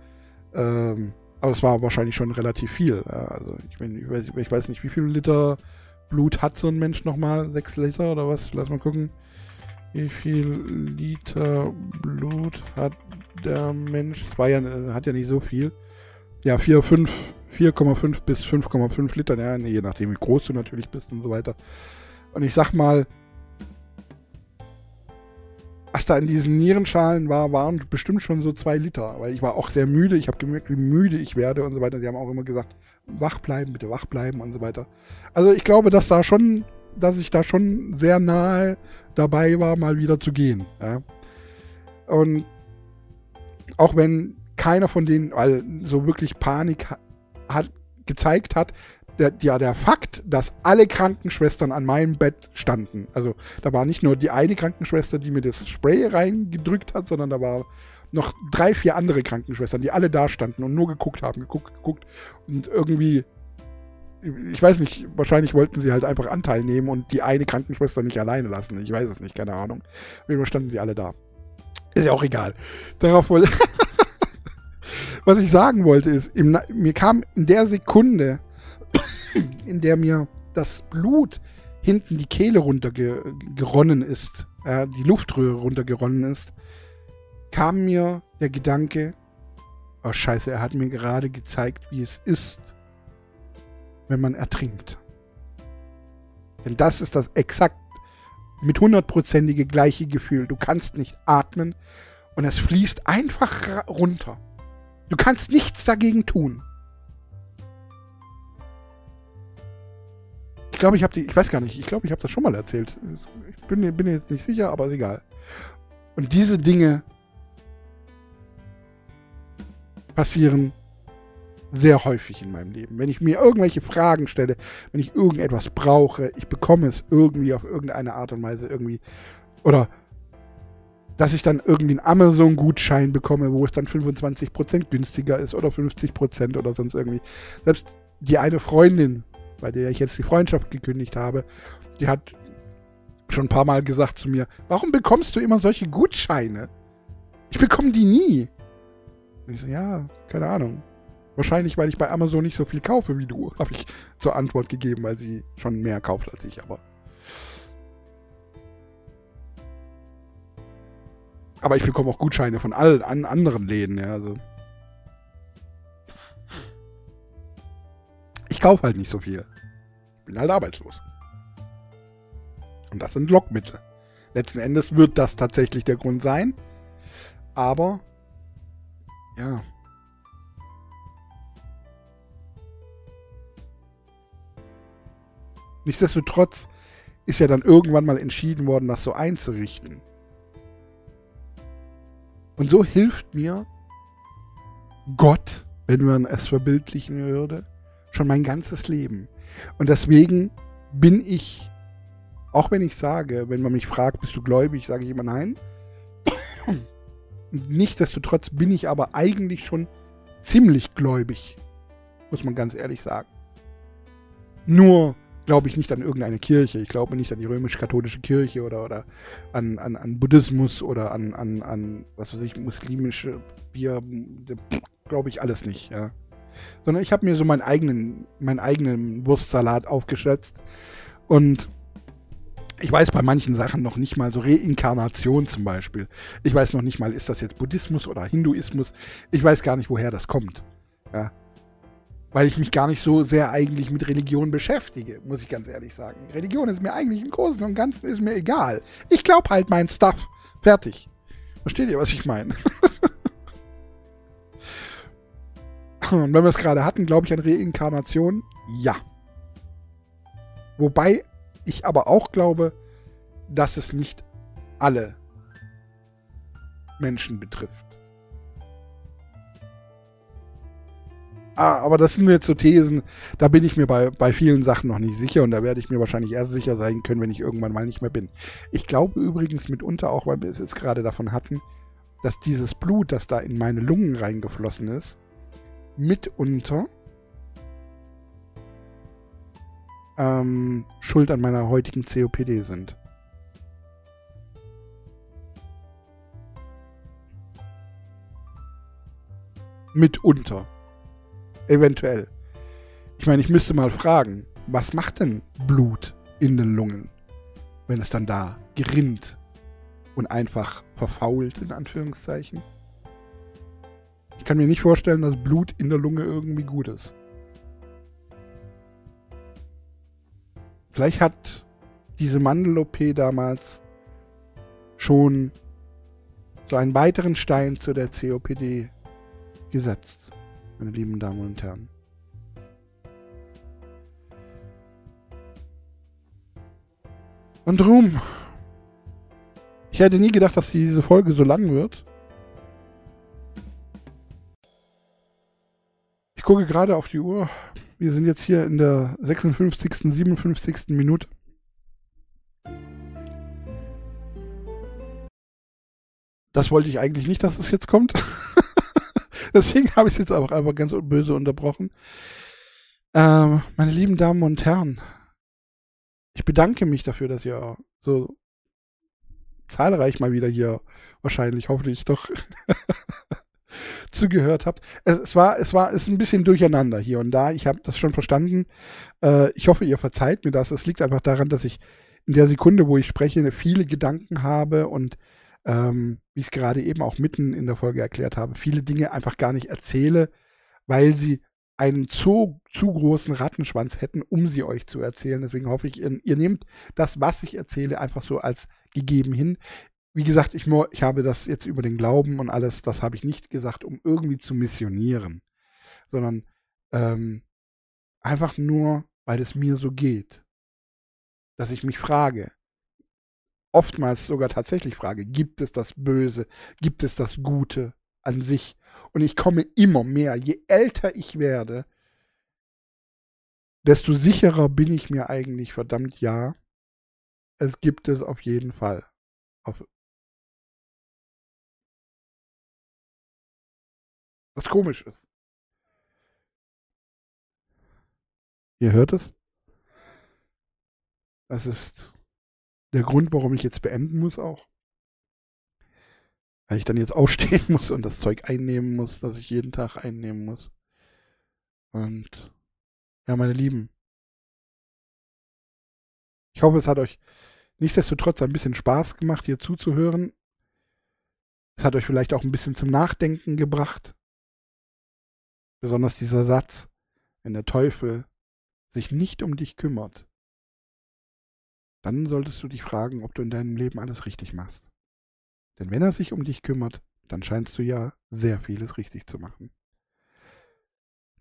Ähm, aber es war wahrscheinlich schon relativ viel. Also, ich, mein, ich, weiß, ich weiß nicht, wie viel Liter Blut hat so ein Mensch nochmal? 6 Liter oder was? Lass mal gucken. Wie viel Liter Blut hat der Mensch? Das war ja, hat ja nicht so viel ja, 4, 5, 4,5 bis 5,5 Liter, ja, je nachdem, wie groß du natürlich bist und so weiter. Und ich sag mal, was da in diesen Nierenschalen war, waren bestimmt schon so zwei Liter. Weil ich war auch sehr müde. Ich habe gemerkt, wie müde ich werde und so weiter. Sie haben auch immer gesagt, wach bleiben, bitte wach bleiben und so weiter. Also ich glaube, dass da schon, dass ich da schon sehr nahe dabei war, mal wieder zu gehen. Ja. Und auch wenn keiner von denen, weil so wirklich Panik hat, gezeigt hat, der, ja, der Fakt, dass alle Krankenschwestern an meinem Bett standen. Also da war nicht nur die eine Krankenschwester, die mir das Spray reingedrückt hat, sondern da war noch drei, vier andere Krankenschwestern, die alle da standen und nur geguckt haben, geguckt, geguckt und irgendwie, ich weiß nicht, wahrscheinlich wollten sie halt einfach Anteil nehmen und die eine Krankenschwester nicht alleine lassen. Ich weiß es nicht, keine Ahnung. Fall standen sie alle da. Ist ja auch egal. Darauf wollte was ich sagen wollte ist, im, mir kam in der Sekunde, in der mir das Blut hinten die Kehle runtergeronnen ist, äh, die Luftröhre runtergeronnen ist, kam mir der Gedanke, oh scheiße, er hat mir gerade gezeigt, wie es ist, wenn man ertrinkt. Denn das ist das exakt mit hundertprozentige gleiche Gefühl. Du kannst nicht atmen und es fließt einfach runter. Du kannst nichts dagegen tun. Ich glaube, ich habe die, ich weiß gar nicht, ich glaube, ich habe das schon mal erzählt. Ich bin, bin jetzt nicht sicher, aber ist egal. Und diese Dinge passieren sehr häufig in meinem Leben. Wenn ich mir irgendwelche Fragen stelle, wenn ich irgendetwas brauche, ich bekomme es irgendwie auf irgendeine Art und Weise irgendwie. Oder dass ich dann irgendwie einen Amazon-Gutschein bekomme, wo es dann 25% günstiger ist oder 50% oder sonst irgendwie. Selbst die eine Freundin, bei der ich jetzt die Freundschaft gekündigt habe, die hat schon ein paar Mal gesagt zu mir, warum bekommst du immer solche Gutscheine? Ich bekomme die nie. Und ich so, ja, keine Ahnung. Wahrscheinlich, weil ich bei Amazon nicht so viel kaufe wie du, habe ich zur Antwort gegeben, weil sie schon mehr kauft als ich, aber Aber ich bekomme auch Gutscheine von allen an anderen Läden, ja, also. Ich kaufe halt nicht so viel. Ich bin halt arbeitslos. Und das sind Lockmittel. Letzten Endes wird das tatsächlich der Grund sein. Aber, ja. Nichtsdestotrotz ist ja dann irgendwann mal entschieden worden, das so einzurichten. Und so hilft mir Gott, wenn man es verbildlichen würde, schon mein ganzes Leben. Und deswegen bin ich, auch wenn ich sage, wenn man mich fragt, bist du gläubig, sage ich immer nein. Nichtsdestotrotz bin ich aber eigentlich schon ziemlich gläubig, muss man ganz ehrlich sagen. Nur glaube ich nicht an irgendeine Kirche. Ich glaube nicht an die römisch-katholische Kirche oder, oder an, an, an Buddhismus oder an, an, an, was weiß ich, muslimische Bier. Glaube ich alles nicht, ja. Sondern ich habe mir so meinen eigenen, meinen eigenen Wurstsalat aufgeschätzt. Und ich weiß bei manchen Sachen noch nicht mal so Reinkarnation zum Beispiel. Ich weiß noch nicht mal, ist das jetzt Buddhismus oder Hinduismus? Ich weiß gar nicht, woher das kommt. Ja, weil ich mich gar nicht so sehr eigentlich mit Religion beschäftige, muss ich ganz ehrlich sagen. Religion ist mir eigentlich im Großen und Ganzen ist mir egal. Ich glaube halt mein Stuff. Fertig. Versteht ihr, was ich meine? und wenn wir es gerade hatten, glaube ich an Reinkarnation, ja. Wobei ich aber auch glaube, dass es nicht alle Menschen betrifft. Ah, aber das sind jetzt so Thesen, da bin ich mir bei, bei vielen Sachen noch nicht sicher und da werde ich mir wahrscheinlich erst sicher sein können, wenn ich irgendwann mal nicht mehr bin. Ich glaube übrigens mitunter auch, weil wir es jetzt gerade davon hatten, dass dieses Blut, das da in meine Lungen reingeflossen ist, mitunter ähm, schuld an meiner heutigen COPD sind. Mitunter. Eventuell. Ich meine, ich müsste mal fragen, was macht denn Blut in den Lungen, wenn es dann da gerinnt und einfach verfault, in Anführungszeichen? Ich kann mir nicht vorstellen, dass Blut in der Lunge irgendwie gut ist. Vielleicht hat diese Mandel-OP damals schon so einen weiteren Stein zu der COPD gesetzt meine lieben Damen und Herren. Und drum. Ich hätte nie gedacht, dass diese Folge so lang wird. Gucke gerade auf die Uhr. Wir sind jetzt hier in der 56., 57. Minute. Das wollte ich eigentlich nicht, dass es jetzt kommt. Deswegen habe ich es jetzt auch einfach ganz böse unterbrochen. Ähm, meine lieben Damen und Herren, ich bedanke mich dafür, dass ihr so zahlreich mal wieder hier wahrscheinlich, hoffentlich doch zugehört habt. Es, es, war, es war, es ist ein bisschen durcheinander hier und da. Ich habe das schon verstanden. Äh, ich hoffe, ihr verzeiht mir das. Es liegt einfach daran, dass ich in der Sekunde, wo ich spreche, viele Gedanken habe und ähm, wie ich es gerade eben auch mitten in der Folge erklärt habe, viele Dinge einfach gar nicht erzähle, weil sie einen zu, zu großen Rattenschwanz hätten, um sie euch zu erzählen. Deswegen hoffe ich, ihr, ihr nehmt das, was ich erzähle, einfach so als gegeben hin. Wie gesagt, ich, ich habe das jetzt über den Glauben und alles, das habe ich nicht gesagt, um irgendwie zu missionieren, sondern ähm, einfach nur, weil es mir so geht. Dass ich mich frage, oftmals sogar tatsächlich frage, gibt es das Böse, gibt es das Gute an sich? Und ich komme immer mehr, je älter ich werde, desto sicherer bin ich mir eigentlich, verdammt ja, es gibt es auf jeden Fall. Auf was komisch ist. Ihr hört es? Das ist der Grund, warum ich jetzt beenden muss auch. Weil ich dann jetzt aufstehen muss und das Zeug einnehmen muss, das ich jeden Tag einnehmen muss. Und ja, meine Lieben. Ich hoffe, es hat euch nichtsdestotrotz ein bisschen Spaß gemacht, hier zuzuhören. Es hat euch vielleicht auch ein bisschen zum Nachdenken gebracht. Besonders dieser Satz, wenn der Teufel sich nicht um dich kümmert, dann solltest du dich fragen, ob du in deinem Leben alles richtig machst. Denn wenn er sich um dich kümmert, dann scheinst du ja sehr vieles richtig zu machen.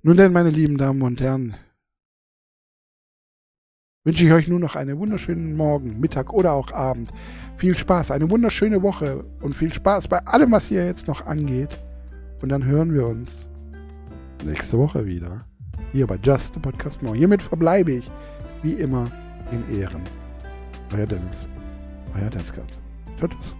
Nun denn, meine lieben Damen und Herren, wünsche ich euch nur noch einen wunderschönen Morgen, Mittag oder auch Abend. Viel Spaß, eine wunderschöne Woche und viel Spaß bei allem, was hier jetzt noch angeht. Und dann hören wir uns nächste Woche wieder. Hier bei Just the Podcast More. Hiermit verbleibe ich, wie immer, in Ehren. Euer Dennis. Euer Ciao, tschüss.